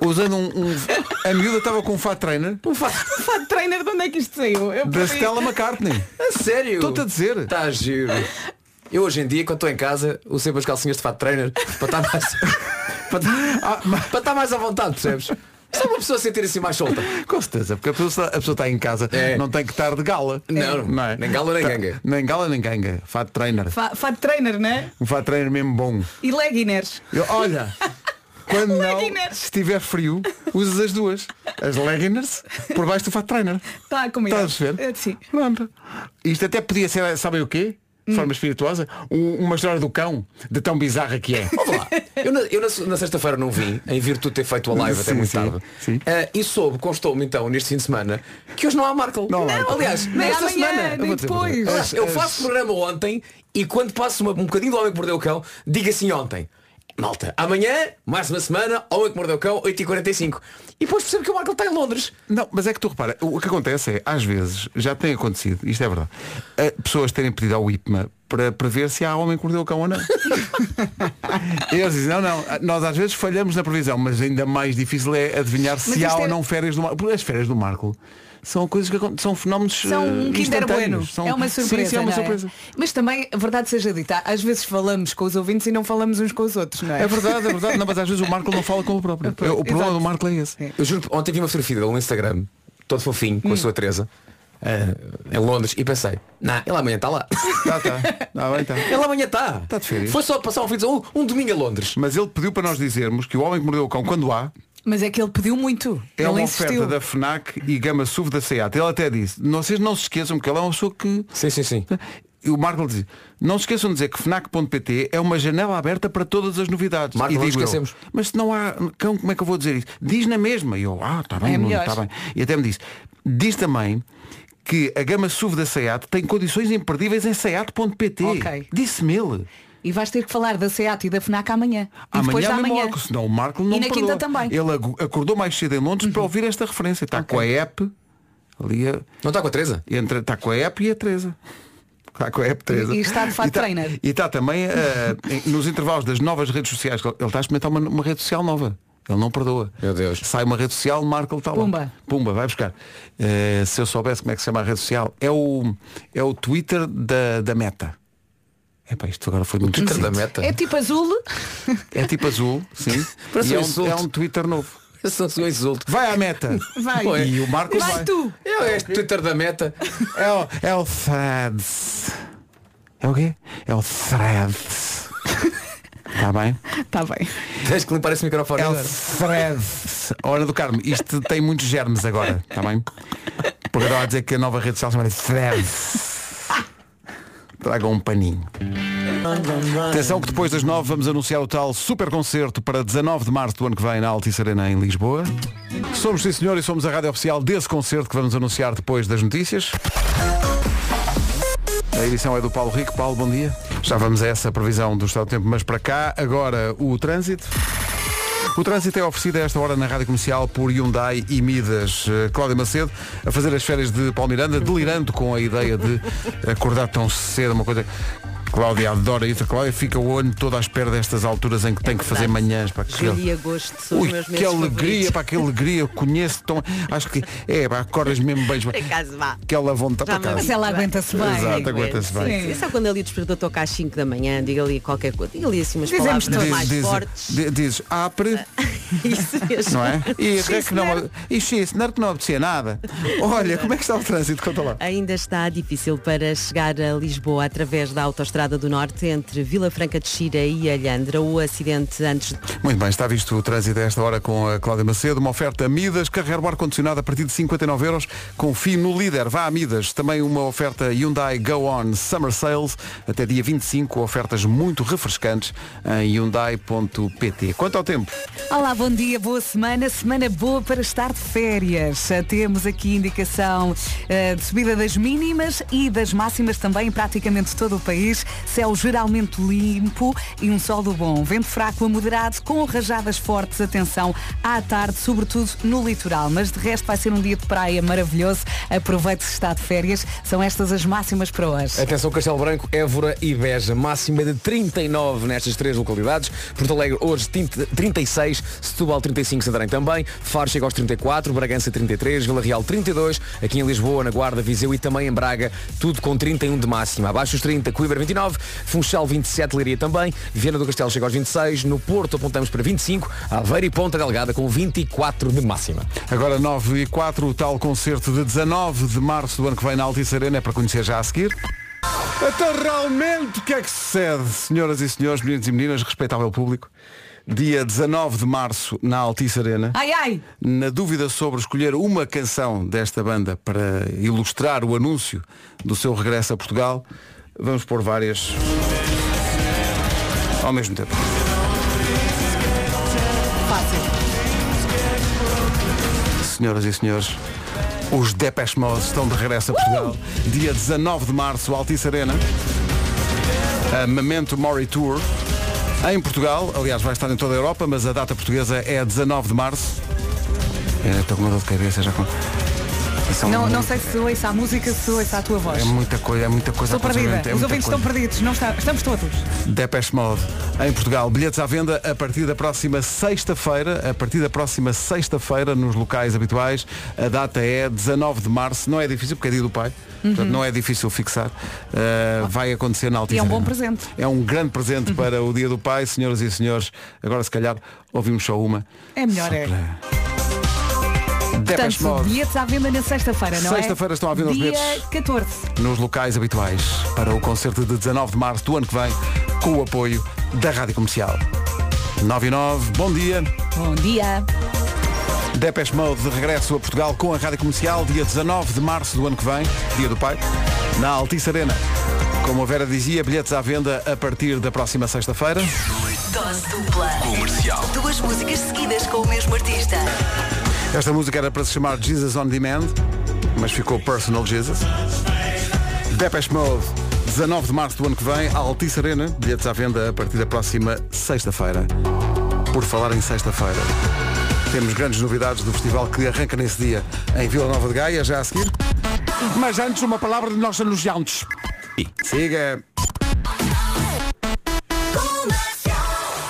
Usando um, um- A miúda estava com um fat trainer
Um fato.
Fato de trainer, de onde é que isto saiu? Eu
da. Stella McCartney.
A sério?
Estou-te a dizer.
Está giro. Eu hoje em dia, quando estou em casa, uso sempre as calcinhas de fato trainer para estar mais. para,
Ah,
para estar mais à vontade, percebes? Só uma pessoa sentir assim mais solta.
Com certeza, porque a pessoa, a pessoa está em casa,
É.
não tem que estar de gala.
Não,
é?
nem gala nem
Tá-
ganga.
Nem gala nem ganga. Fat trainer.
Fa- Fato de trainer, né?
Um fat trainer mesmo bom.
E leggings.
Eu- olha, quando não, se estiver frio, usas as duas. As leggings por baixo do fat trainer.
Está comigo.
Estás a perceber?
É, Sim.
Pronto. Isto até podia ser, sabem o quê? De forma espirituosa, um- uma história do cão, de tão bizarra que é.
Vamos lá. Eu, na, eu na- na sexta-feira não vim, em virtude de ter feito a live até
Sim,
muito
sim,
tarde.
sim.
Ah, e soube, constou-me então neste fim de semana, que hoje não há Marco.
Não há Marco.
Aliás,
Nem
nesta
amanhã,
semana.
nem depois.
eu faço programa ontem e quando passo uma- um bocadinho do Homem que Mordeu o Cão, digo assim ontem. Malta, amanhã, mais uma semana, Homem que Mordeu o Cão, 8h45. E depois percebo que o Marco está em Londres.
Não, mas é que tu repara, o que acontece é, às vezes, já tem acontecido, isto é verdade, pessoas terem pedido ao IPMA para, para ver se há homem que mordeu o cão ou não. e eles dizem, não, não, nós às vezes falhamos na previsão, mas ainda mais difícil é adivinhar se
Mas
há
isto
ou
é-
não férias do Marco. As férias do Marco são coisas que são fenómenos
São um
eh,
Kinder Bueno.
São-
É uma
Sim,
surpresa.
sim, é uma surpresa.
Mas também, a verdade seja dita, às vezes falamos com os ouvintes e não falamos uns com os outros, não é?
É verdade, é verdade. Não, mas às vezes o Marco não fala com o próprio.
Pois,
o problema
exato.
do Marco é esse.
Eu juro, que ontem vi uma fotografia dele no Instagram, todo fofinho, com a sua Teresa, eh, em Londres, e pensei, não, ele amanhã está lá.
Tá, tá. Tá bem, tá.
Ele amanhã está.
Tá de férias.
Foi só passar um fim de semana, um, um domingo a Londres.
Mas ele pediu para nós dizermos que o homem que mordeu o cão, quando há,
Mas é que ele pediu muito.
É
ele
uma
insistiu.
oferta da FNAC e Gama SUV da SEAT. Ele até disse, vocês não se esqueçam que ele é uma pessoa que.
Sim, sim, sim.
E o Marco diz, não se esqueçam de dizer que FNAC.pt é uma janela aberta para todas as novidades.
Marco,
e
não
digo eu,
esquecemos.
mas se não há cão, como é que eu vou dizer isso? Diz na mesma. E eu, ah, está bem,
É
está bem. E até me disse, diz também que a gama SUV da SEAT tem condições imperdíveis em SEAT.pt.
Ok.
Disse-me ele.
E vais ter que falar da SEAT e da FNAC amanhã. E depois
Amanhã
da
mesmo
manhã.
logo, senão o Marco não
E na quinta também.
Ele acordou mais cedo em Londres para ouvir esta referência. Está com a app ali a,
Não está com a Teresa?
Entre, está com a app e a Teresa. Está com a app Teresa.
E- e está de fato
E está-
trainer.
E está também em- nos intervalos das novas redes sociais. Ele está a experimentar uma, uma rede social nova. Ele não perdoa.
Meu Deus.
Sai uma rede social, marca ele está lá.
Pumba.
Pumba, vai buscar. Eh, se eu soubesse como é que se chama a rede social, é o, é o Twitter da, da Meta. Epá, isto agora foi muito
Twitter da. Meta.
É tipo azul.
É tipo azul, sim. E é
um
é um Twitter novo.
Eu sou um insulto.
Vai à meta.
Vai.
E o Marco vai.
Vai tu.
É este Twitter da Meta.
É o, é o Threads. É o quê? É o Threads. Está bem?
Está Tá bem.
Tens que limpar esse microfone
É o
agora.
Threads. Hora do Carmo. Isto tem muitos germes agora. Está bem? Porque eu estava a dizer que a nova rede social chama Threads. Tragam um paninho. Atenção que depois das nove vamos anunciar o tal super concerto para 19 de março do ano que vem na Altice Arena em Lisboa. Somos sim senhor e somos a rádio oficial desse concerto que vamos anunciar depois das notícias. A edição é do Paulo Rico. Paulo, bom dia. Já vamos a essa previsão do estado do tempo, mas para cá, agora o trânsito. O trânsito é oferecido a esta hora na Rádio Comercial por Hyundai e Midas. Eh, Cláudia Macedo a fazer as férias de Paulo Miranda, delirando com a ideia de acordar tão cedo, uma coisa... Cláudia adora isso. A Cláudia fica o olho todo à espera destas alturas em que tem que fazer manhãs. Para que...
Julho e agosto são os
Ui,
meus
que alegria,
favoritos.
para que alegria, conheço tão. Acho que é, pá, acordas mesmo bem.
Por acaso vá.
Aquela vontade para casa.
Mas ela aguenta-se bem.
Exato, aguenta-se bem.
Sim. Sabe quando ali o despertador toca às 5 da manhã, diga ali qualquer coisa, diga ali assim umas
Dizemos
palavras
todos.
mais
Diz-
fortes.
diz- Dizes, apre,
Isso mesmo.
não é? E
Sim,
é que não, e sim, que não obedecia nada. Olha, como é que está o trânsito? Conta lá.
Ainda está difícil para chegar a Lisboa através da Autostrada do Norte entre Vila Franca de Xira e Alhandra. O acidente antes
Muito bem, está visto o trânsito a esta hora com a Cláudia Macedo. Uma oferta Midas, carregar o ar-condicionado a partir de 59 euros. Confie no líder, vá a Midas. Também uma oferta Hyundai Go On Summer Sales. Até dia 25, ofertas muito refrescantes em hyundai.pt. Quanto ao tempo?
Olá, bom dia, boa semana, semana boa para estar de férias. Temos aqui indicação eh, de subida das mínimas e das máximas também em praticamente todo o país. Céu geralmente limpo e um sol do bom. Vento fraco a moderado com rajadas fortes, atenção, à tarde, sobretudo no litoral. Mas de resto vai ser um dia de praia maravilhoso. Aproveite se está de férias. São estas as máximas para hoje.
Atenção Castelo Branco, Évora e Beja. Máxima de 39 nestas três localidades. Porto Alegre hoje 30 36, Setúbal 35, Santarém também, Faro chega aos 34, Bragança 33, Vila Real 32, aqui em Lisboa, na Guarda, Viseu e também em Braga, tudo com 31 de máxima. Abaixo dos 30, Coimbra 29, Funchal 27, Leiria também, Viana do Castelo chega aos 26, no Porto apontamos para 25, Aveiro e Ponta Delgada com 24 de máxima.
Agora 9 e 4, o tal concerto de 19 de março do ano que vem na Altice Arena é para conhecer já a seguir. Então realmente o que é que sucede, senhoras e senhores, meninos e meninas, respeitável público? Dia 19 de março na Altice Arena.
Ai ai!
Na dúvida sobre escolher uma canção desta banda para ilustrar o anúncio do seu regresso a Portugal, vamos pôr várias ao mesmo tempo.
Fácil.
Senhoras e senhores, os Depeche Mode estão de regresso a Portugal. Dia 19 de março, Altice Arena. A Memento Mori Tour. Em Portugal, aliás, vai estar em toda a Europa, mas a data portuguesa é 19 de março. É, Estou com uma dor de cabeça já com. Isso é um-
Não, não sei se ouço a música, se ouço a tua voz.
É muita coisa, é muita coisa.
Estou perdida.
é
Os ouvintes
coisa.
estão perdidos. Não está- Estamos todos.
Depeche Mode em Portugal. Bilhetes à venda a partir da próxima sexta-feira. A partir da próxima sexta-feira nos locais habituais. A data é 19 de março. Não é difícil porque é dia do pai. Portanto, não é difícil fixar. Uh, vai acontecer na Altice
E é um bom presente.
É um grande presente para o dia do pai, senhoras e senhores. Agora se calhar ouvimos só uma.
É melhor, é.
Depeche
Portanto,
Mode
bilhetes à venda na sexta-feira, não é?
Sexta-feira estão à venda os
Dia
bilhetes.
14.
nos locais habituais para o concerto de 19 de março do ano que vem com o apoio da Rádio Comercial. 9 e 9, bom dia.
Bom dia.
Depeche Mode de regresso a Portugal com a Rádio Comercial, dia 19 de março do ano que vem, dia do pai, na Altice Arena. Como a Vera dizia, bilhetes à venda a partir da próxima sexta-feira.
Dose dupla.
Comercial.
Duas músicas seguidas com o mesmo artista.
Esta música era para se chamar Jesus on Demand, mas ficou Personal Jesus. Depeche Mode, 19 de março do ano que vem, à Altice Arena, bilhetes à venda a partir da próxima sexta-feira. Por falar em sexta-feira, temos grandes novidades do festival que arranca nesse dia em Vila Nova de Gaia, já a seguir. Mas antes, uma palavra de nossos anunciantes. Siga.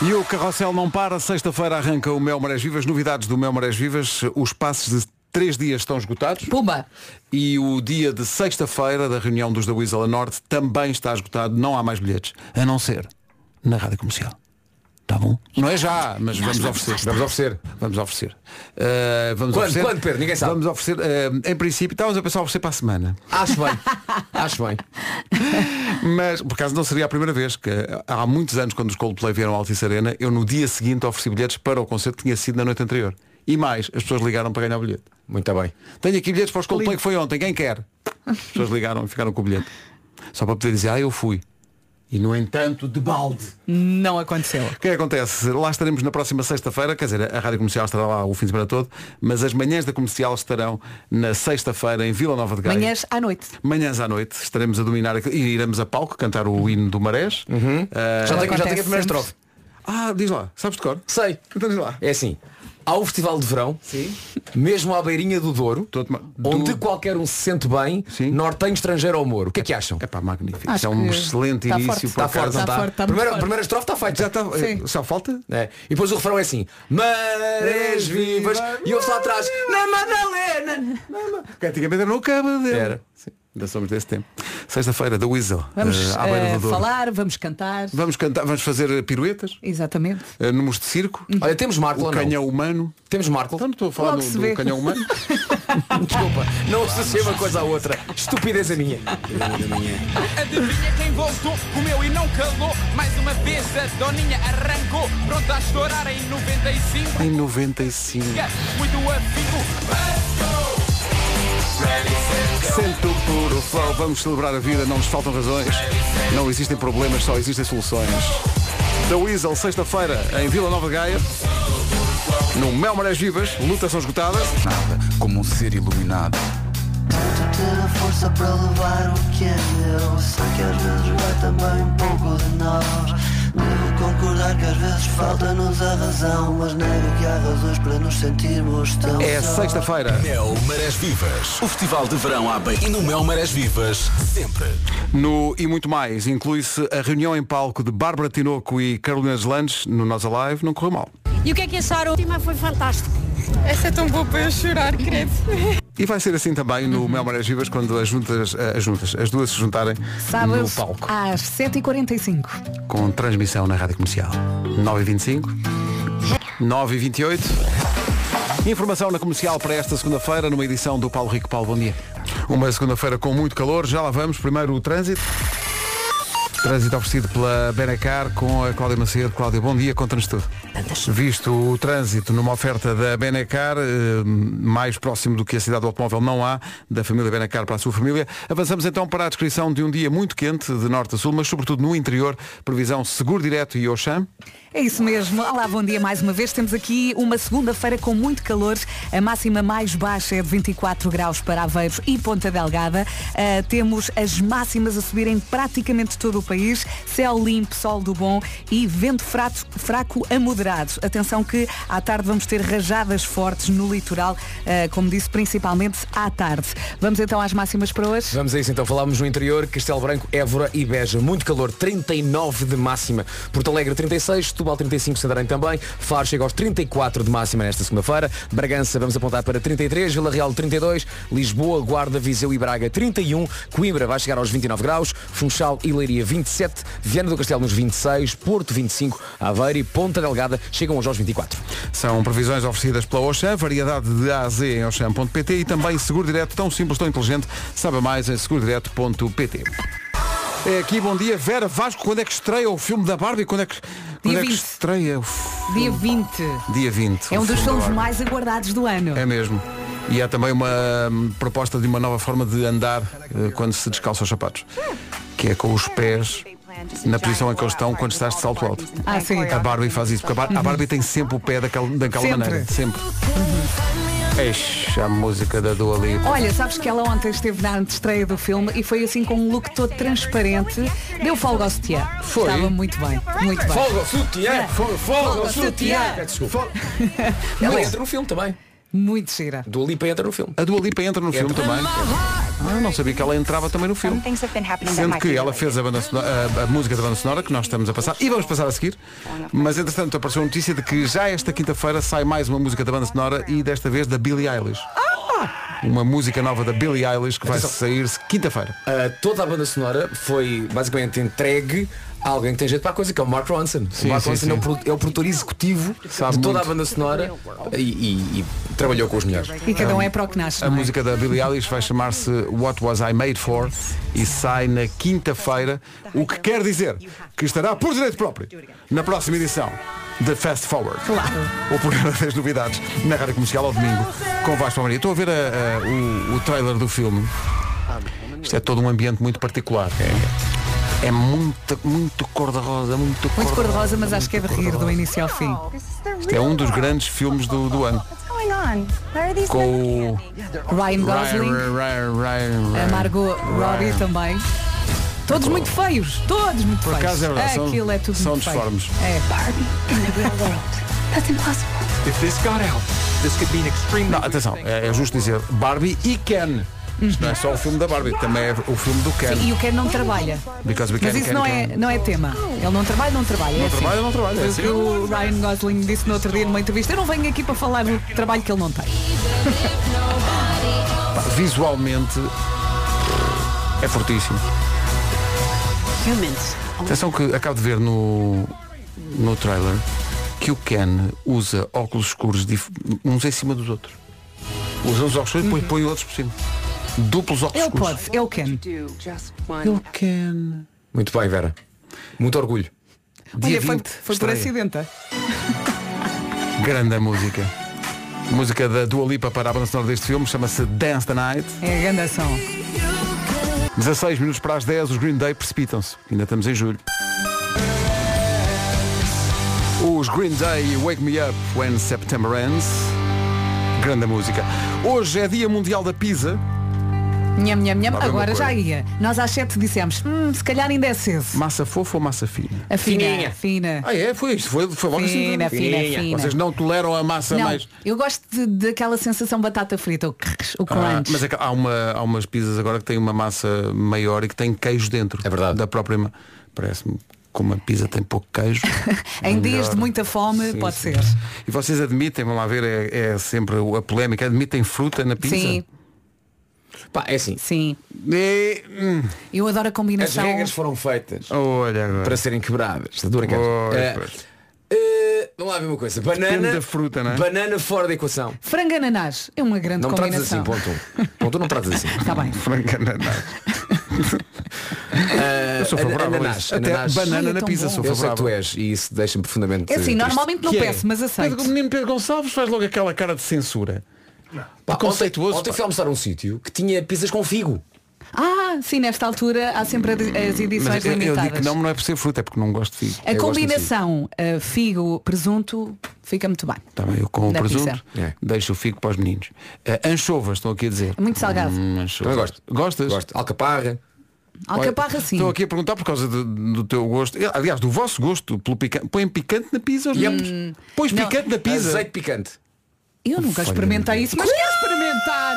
E o carrossel não para. Sexta-feira arranca o Mel Marés Vivas. Novidades do Mel Marés Vivas. Os passos de três dias estão esgotados.
Pumba!
E o dia de sexta-feira da reunião dos da Weasel a Norte também está esgotado. Não há mais bilhetes. A não ser na rádio comercial. Tá bom? Não é já, mas vamos oferecer.
Vamos oferecer.
Vamos oferecer. Uh, vamos
Quando?
oferecer.
Quando, Pedro? Ninguém sabe.
Vamos oferecer. uh, em princípio, estávamos a pensar oferecer para a semana.
Acho bem. Acho bem.
Mas, por acaso, não seria a primeira vez que há muitos anos, quando os Coldplay vieram ao Altice Arena, eu no dia seguinte ofereci bilhetes para o concerto que tinha sido na noite anterior. E mais, as pessoas ligaram para ganhar o bilhete.
Muito bem.
Tenho aqui bilhetes para os Coldplay que foi ontem, quem quer? As pessoas ligaram e ficaram com o bilhete. Só para poder dizer, ah, eu fui. E no entanto, de balde.
Não aconteceu.
O que é que acontece? Lá estaremos na próxima sexta-feira, quer dizer, a Rádio Comercial estará lá o fim de semana todo, mas as manhãs da comercial estarão na sexta-feira em Vila Nova de Gaia.
Manhãs à noite.
Manhãs à noite estaremos a dominar e iremos a palco cantar o hino do Marés. Ah,
Já tenho, já tenho a primeira estrofe.
Ah, diz lá, sabes de cor?
Sei.
Então diz lá.
É assim. Há o Festival de Verão, mesmo à beirinha do Douro,
tomar-
onde
do-
qualquer um se sente bem,
Sim.
nortenho estrangeiro ao Moro. O que é que acham?
É pá, magnífico.
Acho
Isso é um excelente
está
início.
forte.
Está forte, não
Está
está?
forte, está
primeira,
forte.
primeira estrofe está feita.
Já está.
Sim.
Só falta?
É. E depois o refrão é assim Marés vivas E ouve lá atrás Na Madalena
Que antigamente era no cabo dele.
Era.
Sim, ainda somos desse tempo. Sexta-feira, da Weasel.
Vamos
à beira do Douro.
falar, vamos cantar.
Vamos cantar, vamos fazer piruetas,
Exatamente.
eh, números de circo,
Olha, temos Marco
o canhão humano.
Temos Marco
Então não estou a falar
Logo
do,
se
canhão humano.
Desculpa Não associei uma coisa à outra Estupidez a minha
Adivinha quem voltou, comeu e não calou. Mais uma vez a doninha arrancou. Pronta a estourar em 95.
em 95.
Muito afinco.
Sento puro flow, vamos celebrar a vida, não nos faltam razões. Não existem problemas, só existem soluções. Da Weasel, sexta-feira, em Vila Nova de Gaia. No Mel Marés Vivas, lutas são esgotadas.
Nada como um ser iluminado.
ter a força para levar o que é meu Sei que às vezes vai também um pouco de nós Devo concordar que às vezes falta-nos a razão Mas nego que há razões para nos sentirmos tão
É sexta-feira.
Mel Marés Vivas. O festival de verão à beira e no Mel Marés Vivas. Sempre.
No E Muito Mais, inclui-se a reunião em palco de Bárbara Tinoco e Carolina Deslandes no Nós Alive, não correu mal.
E o que é que acharam? A última foi fantástico. Essa é tão boa para eu chorar, credo.
E vai ser assim também no Mel Marés Vivas quando as juntas, eh, as juntas, as duas se juntarem
Sábado
no palco.
às 7h45.
Com transmissão na Rádio Comercial. 9h25. 9h28. Informação na comercial para esta segunda-feira, numa edição do Paulo Rico. Paulo, bom dia. Uma segunda-feira com muito calor, já lá vamos. Primeiro o trânsito. Trânsito oferecido pela Benacar com a Cláudia Macedo. Cláudia, bom dia, conta-nos tudo. Visto o trânsito numa oferta da Benacar, eh, mais próximo do que a cidade do automóvel não há, da família Benacar para a sua família, avançamos então para a descrição de um dia muito quente, de norte a sul, mas sobretudo no interior, previsão Seguro Direto e Oxam.
É isso mesmo. Olá, bom dia mais uma vez. Temos aqui uma segunda-feira com muito calor. A máxima mais baixa é de 24 graus para Aveiros e Ponta Delgada. Uh, temos as máximas a subirem praticamente todo o país. Céu limpo, sol do bom e vento fraco, fraco a moderado. Atenção que à tarde vamos ter rajadas fortes no litoral, uh, como disse, principalmente à tarde. Vamos então às máximas para hoje.
Vamos a isso então. Falámos no interior, Castelo Branco, Évora e Beja. Muito calor, 39 de máxima. Porto Alegre 36, Setúbal 35, Santarém também. Faro chega aos 34 de máxima nesta segunda-feira. Bragança vamos apontar para 33, Vila Real 32, Lisboa, Guarda, Viseu e Braga 31, Coimbra vai chegar aos 29 graus, Funchal e Leiria 27, Viana do Castelo nos 26, Porto 25, Aveiro e Ponta Delgada chegam hoje aos 24.
São previsões oferecidas pela Oxam, variedade de A a Z em Oxam.pt e também seguro direto tão simples, tão inteligente. Saiba mais em segurodireto.pt. É aqui, bom dia. Vera Vasco, quando é que estreia o filme da Barbie? Quando é que, quando é que
20.
estreia? o f-
Dia 20.
Dia 20.
É um dos
filme
filmes mais aguardados do ano.
É mesmo. E há também uma hum, proposta de uma nova forma de andar eh, quando se descalça os sapatos. Que é com os pés na posição em que eles estão quando estás de salto alto.
Ah, sim.
A Barbie faz isso, porque a, Bar- a Barbie tem sempre o pé daquela, daquela
Sempre.
maneira. Sempre. Eixe, a música da Dua Lipa.
Olha, sabes que ela ontem esteve na estreia do filme e foi assim com um look todo transparente. Deu folga ao sutiã.
Foi?
Estava muito bem. Muito bem.
Folga ao sutiã! Folga, folga ao
sutiã.
Desculpa. Ela entra no filme também.
Muito gira.
Do Lipa entra no filme.
A Dua Lipa entra no filme também. Ah, não sabia que ela entrava também no filme. Sendo que ela fez a, banda sonora- a- a música da banda sonora que nós estamos a passar e vamos passar a seguir. Mas entretanto apareceu a notícia de que já esta quinta-feira sai mais uma música da banda sonora e desta vez da Billie Eilish. Uma música nova da Billie Eilish que vai
Atenção.
sair quinta-feira.
Uh, toda a banda sonora foi basicamente entregue alguém que tem jeito para a coisa, que é o Mark Ronson.
Sim,
o Mark
sim,
Ronson
sim.
É, o, é o produtor executivo
Sabe
de toda
muito.
a banda sonora e, e- e trabalhou com os melhores.
E cada um é para o que nasce.
A
não é?
música da Billie Eilish vai chamar-se What Was I Made For e sai na quinta-feira, o que quer dizer que estará por direito próprio na próxima edição de Fast Forward.
Claro.
O programa das novidades na Rádio Comercial ao domingo com Vasco Palmeiras. Estou a ver a- a- o, o trailer do filme. Isto é todo um ambiente muito particular. É, é muito, muito cor-de-rosa, muito,
Muito
cor-de-rosa.
cor-de-rosa, mas acho que é de rir do início ao fim.
Isto é um dos grandes filmes do, do ano. Com o
Ryan Gosling, a Margot Robbie também. Todos muito feios. Todos muito
Por
feios.
acaso é verdade, são-
Aquilo é tudo
são
muito feio.
disformes.
É.
That's impossible.
If this got out, this could be an extreme.
Não, atenção, é, é justo dizer Barbie e Ken. Isto não é só o filme da Barbie, também é o filme do Ken.
Sim, e o Ken não trabalha.
Because we
Mas
can,
isso
can,
não
can.
é, não é tema. Ele não trabalha, não trabalha.
Não
é assim.
trabalha, não trabalha, é assim.
que o Ryan Gosling disse no outro dia numa entrevista. Eu não venho aqui para falar do trabalho que ele não tem.
Pá, Visualmente é fortíssimo. Atenção que acabo de ver no, no trailer que o Ken usa óculos escuros uns em cima dos outros. Usa uns óculos escuros e depois põe outros por cima. Duplos óculos
Ele
escuros.
pode.
Ele Ken.
Muito bem, Vera. Muito orgulho.
Dia
Olha, foi,
20,
foi por
estreia.
acidente.
Grande a música. Música da Dua Lipa para a banda sonora deste filme chama-se Dance the Night.
É a grande ação.
16 minutos para as 10, os Green Day precipitam-se. Ainda estamos em julho. Os Green Day Wake Me Up When September Ends. Grande música. Hoje é Dia Mundial da Pizza.
Nham, nham, nham. Agora já ia. Nós às 7 dissemos, hum, se calhar ainda é cedo.
Massa fofa ou massa fina?
A fina,
Fininha.
fina.
Ah é? Foi isto? Foi, foi logo
Fina,
assim?
fina, fina.
Vocês não toleram a massa
Não,
mais.
eu gosto de- daquela sensação batata frita, o, crrr, o
Ah,
crunch.
mas é que há, uma, há umas pizzas agora que têm uma massa maior e que têm queijo dentro.
É verdade.
Da própria. ma- Parece-me como a pizza tem pouco queijo.
Em dias
melhor.
de muita fome,
Sim,
pode
sim.
ser.
E vocês admitem, vamos lá ver, é, é sempre a polémica, admitem fruta na pizza?
Sim.
Pá, é assim.
Sim.
É, hum.
Eu adoro a
As
combinação.
regras foram feitas
Olha agora.
para serem quebradas. Estou a brincar.
Pois, pois.
eh, vamos lá ver uma coisa. Banana,
da fruta, não é?
banana fora da equação.
Frango ananás é uma grande
Não me tratas assim,
combinação.
ponto um. Ponto um, não tratas assim.
Está bem.
Frango ananás.
Eh,
Eu sou favorável a
ananás,
isso. Até
ananás.
banana
Ai, é
na
tão
pizza
bom.
sou
Eu sei que
favorável.
tu és e isso deixa-me profundamente
É assim,
triste.
normalmente não
Que é?
peço, mas aceito.
Pedro, o menino Pedro Gonçalves faz logo aquela cara de censura.
Pá,
Preconceituoso,
Ontem, ontem
pá.
fui almoçar a um sítio que tinha pizzas com figo.
Ah, sim, nesta altura há sempre as edições
Mas eu, eu
limitadas.
digo que não, não é por ser fruta, é porque não gosto de figo.
A
Eu gosto de
combinação uh, figo-presunto fica muito bem.
Tá bem, eu com o presunto.
É.
deixo o figo para os meninos. Uh, anchovas, estão aqui a dizer.
É muito salgado.
Hum, anchovas.
Também gosto.
Gostas?
Gosto. Alcaparra.
Alcaparra sim.
Estou aqui a perguntar por causa de- do teu gosto. Aliás, do vosso gosto pelo picante. Põem picante na pizza?
Yep.
Pões
Não.
picante na pizza?
Azeite picante.
Eu nunca
Falha
experimentei isso, mas quero experimentar.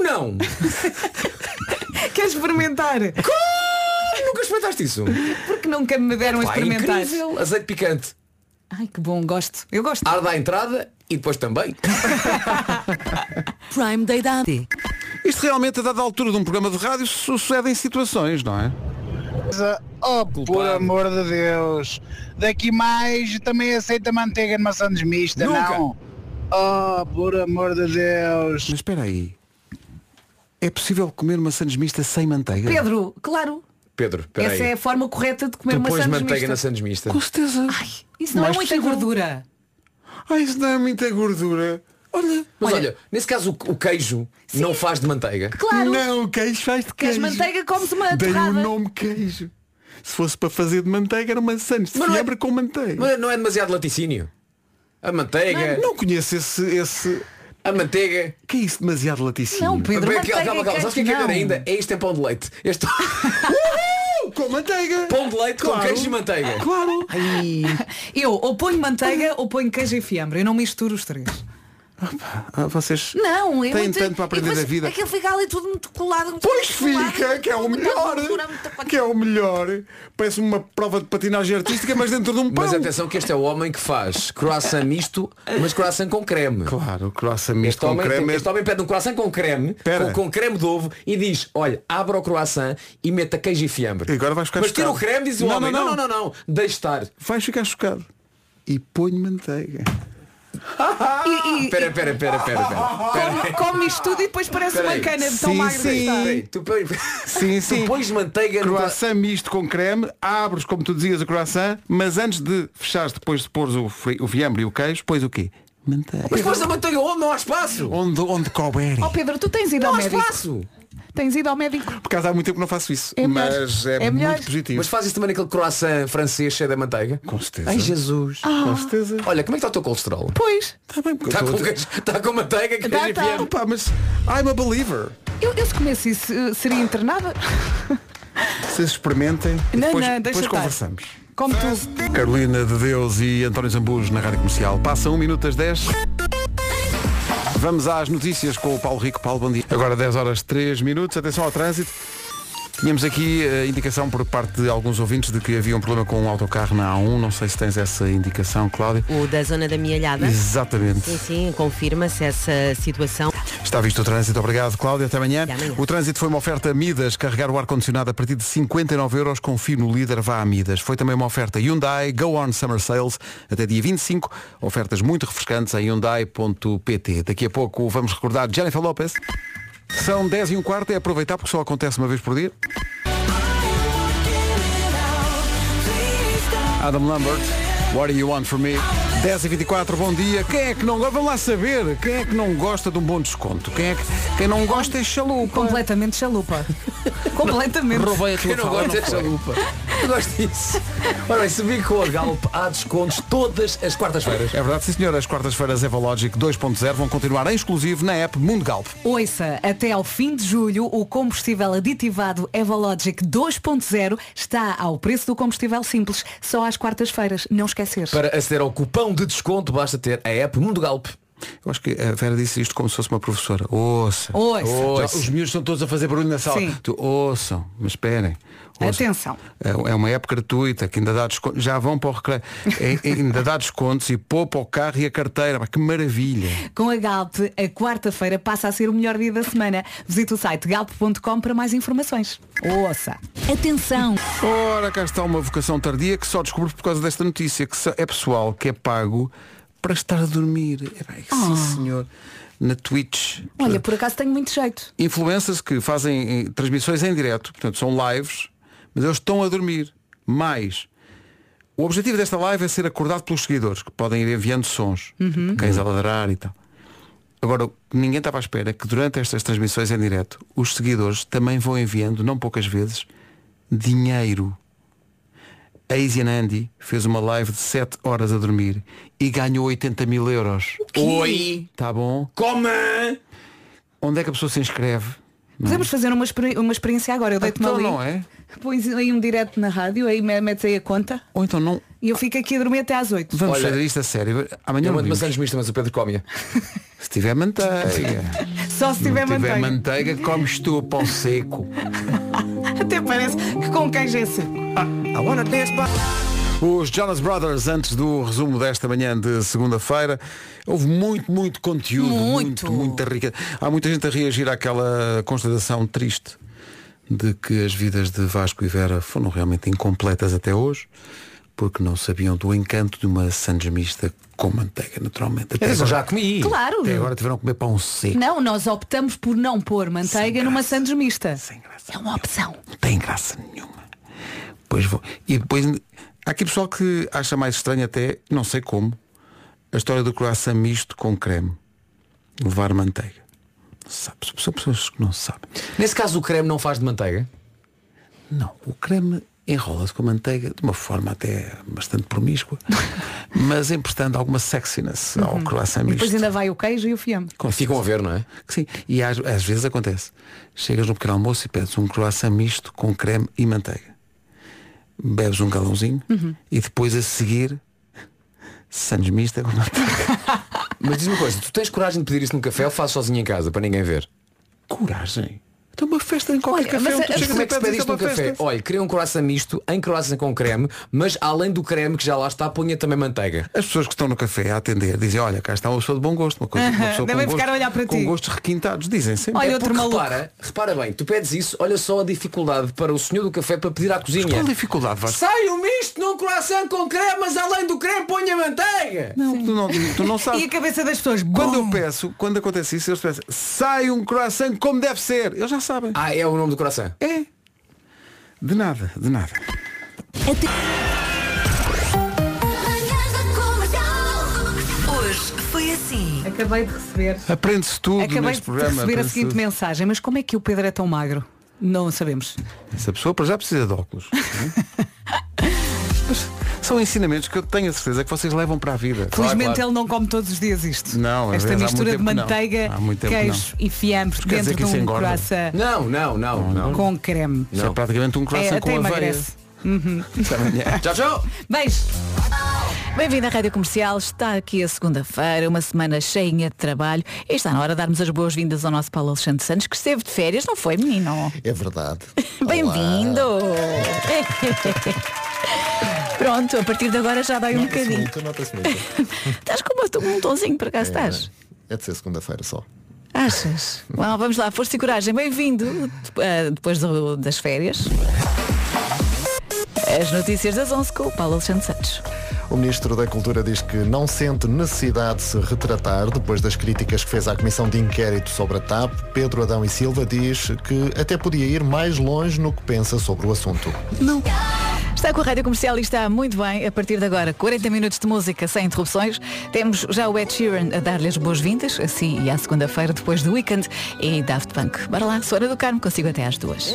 Não!
Quero experimentar.
Nunca experimentaste isso?
Porque nunca me deram a
Pá,
experimentar.
incrível. Azeite picante.
Ai, que bom, gosto. Eu gosto.
Arda à entrada e depois também.
Prime Day da.
Isto realmente, a dada altura de um programa de rádio, sucedem situações, não é?
Oh, por amor de Deus. Daqui mais também aceita manteiga numa sandes mista,
Nunca.
não? Oh, por amor de Deus.
Mas espera aí. É possível comer uma sandes mista sem manteiga?
Pedro, claro.
Pedro, espera
Essa é a forma correta de comer
Tu
uma
pões
sandes
manteiga
mista.
na sandes mista.
Com certeza.
Ai, isso não
Mais
é muita
possível.
gordura.
Ai, isso não é muita gordura. Olha.
Mas
Olha-
olha, nesse caso o, o queijo não faz de manteiga.
Claro.
Não, o queijo faz de
Queres
queijo.
manteiga, comes uma
Dei o
torrada.
nome queijo. Se fosse para fazer de manteiga, era uma sandes de
Mas não é-
fiambre com manteiga.
Não é, não é demasiado laticínio. A manteiga.
Não conheço esse, esse...
A manteiga.
Que é isso demasiado laticínio?
Não, Pedro,
Calma,
manteiga
calma, calma. Sabes o que é que é
não.
ainda? É isto em pão de leite. Este
Com manteiga.
pão de leite com
Claro.
queijo e manteiga.
Claro.
Eu ou ponho manteiga ou ponho queijo e fiambre. Eu não misturo os três.
Ah, vocês
Não,
têm
muito...
tanto para aprender da vida.
Aquilo fica ali tudo muito colado. muito
Pois
colado,
fica, que é o melhor. Que é o melhor. Parece uma prova de patinagem artística, mas dentro de um pão.
Mas atenção que este é o homem que faz croissant misto, mas croissant com creme.
Claro, croissant misto
Este
com
homem,
creme.
este homem pede um croissant com creme,
Pera.
com, com creme de ovo e diz, olha, abra o croissant e meta queijo e fiambre.
E agora vais ficar
Mas tira o
chocado.
creme, diz o
Não,
homem.
não,
Não,
não.
não, não, não. Deixe estar.
Vais ficar chocado. E ponho manteiga.
E, e,
espera, espera, espera, espera.
come, come isto tudo e depois parece uma cana de tão
Sim,
magra que
sim.
está.
Tu,
Sim, sim.
tu pões manteiga no
Croissant misto com creme, abres, como tu dizias, o croissant, mas antes de fechares, depois de pôres o, fri- o fiambre e o queijo, pões o quê? Manteiga.
Mas pões a manteiga onde? Não há espaço.
Onde, onde couber.
Oh Pedro, tu tens ido
Não
ao
há
médico.
espaço.
Tens ido ao médico.
Por acaso há muito tempo que não faço isso.
É
mas é,
É melhor.
muito positivo.
Mas faz isso também naquele croissant francês cheio de manteiga?
Com certeza.
Ai Jesus.
Com certeza.
Olha, como é que está o teu colesterol?
Pois.
Está bem, porque
Está com,
estou a
queijo- está com manteiga, queijo
Tá, tá.
Opa, mas I'm a believer.
Eu, eu se comesse isso, eh, seria internada?
Vocês experimentem e
Não,
depois,
não, deixa
depois conversamos.
Como tu.
Carolina de Deus e António Zambujo na Rádio Comercial. Passa 1 minuto às 10. Vamos às notícias com o Paulo Rico. Paulo, bom dia. Agora 10 horas 3 minutos. Atenção ao trânsito. Tínhamos aqui a indicação por parte de alguns ouvintes de que havia um problema com um autocarro na A1. Não sei se tens essa indicação, Cláudia.
O da zona da Mialhada.
Exatamente.
Sim, sim, confirma-se essa situação.
Está visto o trânsito. Obrigado, Cláudia. Até amanhã.
Até amanhã.
O trânsito foi uma oferta Midas. Carregar o ar-condicionado a partir de 59 euros. Confie no líder, vá a Midas. Foi também uma oferta Hyundai Go On Summer Sales até dia 25. Ofertas muito refrescantes em Hyundai.pt. Daqui a pouco vamos recordar Jennifer Lopez. São 10 e um quarto. É aproveitar porque só acontece uma vez por dia. Adam Lambert. What do you want from me? 10 e 24 bom dia. Quem é que não gosta? Vamos lá saber. Quem é que não gosta de um bom desconto? Quem, é que, quem não gosta é chalupa.
Completamente chalupa. Completamente.
Roubei a tua
Eu não
fala,
gosto
não
dessa
foi?
lupa. Eu gosto disso. Ora bem, se vir com a Galp há descontos todas as quartas-feiras.
É verdade, sim senhor. As quartas-feiras Evologic 2.0 vão continuar em exclusivo na app Mundo Galp.
Ouça, até ao fim de julho, o combustível aditivado Evologic 2.0 está ao preço do combustível simples, só às quartas-feiras. Não esquecer.
Para aceder ao cupão de desconto basta ter a app Mundo Galp.
Eu acho que a Vera disse isto como se fosse uma professora. Ouça.
Ouça.
Já os miúdos estão todos a fazer barulho na sala.
Sim.
Tu, ouçam, mas esperem. Ouçam.
Atenção.
É é uma época gratuita que ainda dá descontos. Já vão para o recreio. É- é- ainda dá descontos e poupa o carro e a carteira. Que maravilha.
Com a Galp, a quarta-feira passa a ser o melhor dia da semana. Visite o site galp.com para mais informações. Ouça. Atenção.
Ora, cá está uma vocação tardia que só descobri por causa desta notícia, que é pessoal que é pago para estar a dormir. Pá, sim, senhor. Na Twitch.
Olha, por acaso tenho muito jeito.
influencers que fazem eh, transmissões em direto, portanto são lives, mas eles estão a dormir. Mais. O objetivo desta live é ser acordado pelos seguidores, que podem ir enviando sons,
Uhum.
cães a ladrar e tal. Agora, ninguém estava à espera é que durante estas transmissões em direto, os seguidores também vão enviando, não poucas vezes, dinheiro. A Andy fez uma live de 7 horas a dormir e ganhou 80 mil euros.
Oi!
Tá bom?
Como?
Onde é que a pessoa se inscreve?
Podemos fazer uma, experi- uma experiência agora. Eu deito-me
Então
ali.
não é?
Pões aí um direto na rádio, aí me- metes aí a conta.
Ou então não.
E eu fico aqui a dormir até às 8.
Vamos
Olha,
fazer isto a sério. Amanhã
Eu mando maçãs mistas, mas o Pedro come
Se tiver manteiga.
Só se tiver
Se tiver
manteiga.
manteiga, comes tu o pão seco.
Até parece que com queijo é seco.
Os Jonas Brothers, antes do resumo desta manhã de segunda-feira, houve muito, muito conteúdo, muito, muita rica. Há muita gente a reagir àquela constatação triste de que as vidas de Vasco e Vera foram realmente incompletas até hoje, porque não sabiam do encanto de uma sandes mista com manteiga, naturalmente. Até agora-
já comi.
Claro.
Até agora tiveram que comer pão seco.
Não, nós optamos por não pôr manteiga numa sandes mista. É uma opção.
Não tem graça nenhuma. Pois vou. E depois há aqui pessoal que acha mais estranho até, não sei como, a história do croissant misto com creme. Levar manteiga. Sabe, são pessoas que não sabem.
Nesse caso o creme não faz de manteiga?
Não, o creme enrola-se com a manteiga de uma forma até bastante promíscua, mas emprestando alguma sexiness ao croissant
E
misto.
depois ainda vai o queijo e o fiambre.
Ficam a ver, não é?
Sim, e às, às vezes acontece. Chegas no pequeno almoço e pedes um croissant misto com creme e manteiga. Bebes um galãozinho
Uhum.
e depois a seguir sandes mista com.
Mas diz uma coisa, tu tens coragem de pedir isso num café ou fazes sozinho em casa para ninguém ver?
Coragem? Então uma festa em qualquer
Olha,
café.
mas
onde
a-
tu
Mas como é que se pede isto num
a uma
café?
festa?
Olha, queria um croissant misto, em croissant com creme, mas além do creme que já lá está, ponha também manteiga.
As pessoas que estão no café a atender dizem, olha, cá está uma pessoa de bom gosto, uma, coisa, uma
Aham,
pessoa
devem
com,
ficar
gosto,
a olhar para
com
ti.
gostos requintados. Dizem sempre.
Olha,
É
outro
porque
maluco.
repara, repara bem, tu pedes isso, olha só a dificuldade para o senhor do café para pedir à cozinha.
Qual dificuldade vais?
Sai o misto num croissant com creme, mas além do creme ponha manteiga.
Não, tu não, tu não sabes.
E a cabeça das pessoas.
Quando eu peço, quando acontece isso, eles pensam, sai um croissant como deve ser. Eles já sabem.
Ah, é o nome do croissant.
É. De nada, de nada.
Hoje foi assim.
Acabei de receber.
Aprende-se tudo
Acabei
neste
de
programa.
receber a
aprende-se
seguinte
tudo.
mensagem. Mas como é que o Pedro é tão magro? Não sabemos.
Essa pessoa para já precisa de óculos. não é? São ensinamentos que eu tenho a certeza que vocês levam para a vida.
Felizmente ele não come todos os dias isto.
Não,
Esta mistura de
não.
manteiga, queijo e fiambre dentro
que
de um croissant
Não, não, não, não.
com creme.
Isso é praticamente um croissant
É,
com aveia.
emagrece. Uhum.
Tchau, tchau.
Beijo.
Bem-vindo à Rádio Comercial, está aqui a segunda-feira, uma semana cheinha de trabalho e está na hora de darmos as boas-vindas ao nosso Paulo Alexandre Santos, que esteve de férias, não foi, menino?
É verdade.
Bem-vindo! Pronto, a partir de agora já vai um bocadinho.
muito, nota-se muito.
Estás com um tonzinho para cá, estás?
É de ser segunda-feira só.
Achas? Bom, vamos lá, força e coragem, bem-vindo eh, depois do- das férias. As notícias das 11 com o Paulo Alexandre Santos.
O Ministro da Cultura diz que não sente necessidade de se retratar depois das críticas que fez à Comissão de Inquérito sobre a TAP. Pedro Adão e Silva diz que até podia ir mais longe no que pensa sobre o assunto.
Não. Está com a Rádio Comercial e está muito bem. A partir de agora, 40 minutos de música sem interrupções. Temos já o Ed Sheeran a dar-lhe as boas-vindas, assim e à segunda-feira, depois do weekend, e Daft Punk. Bora lá, Soara do Carmo, consigo até às duas.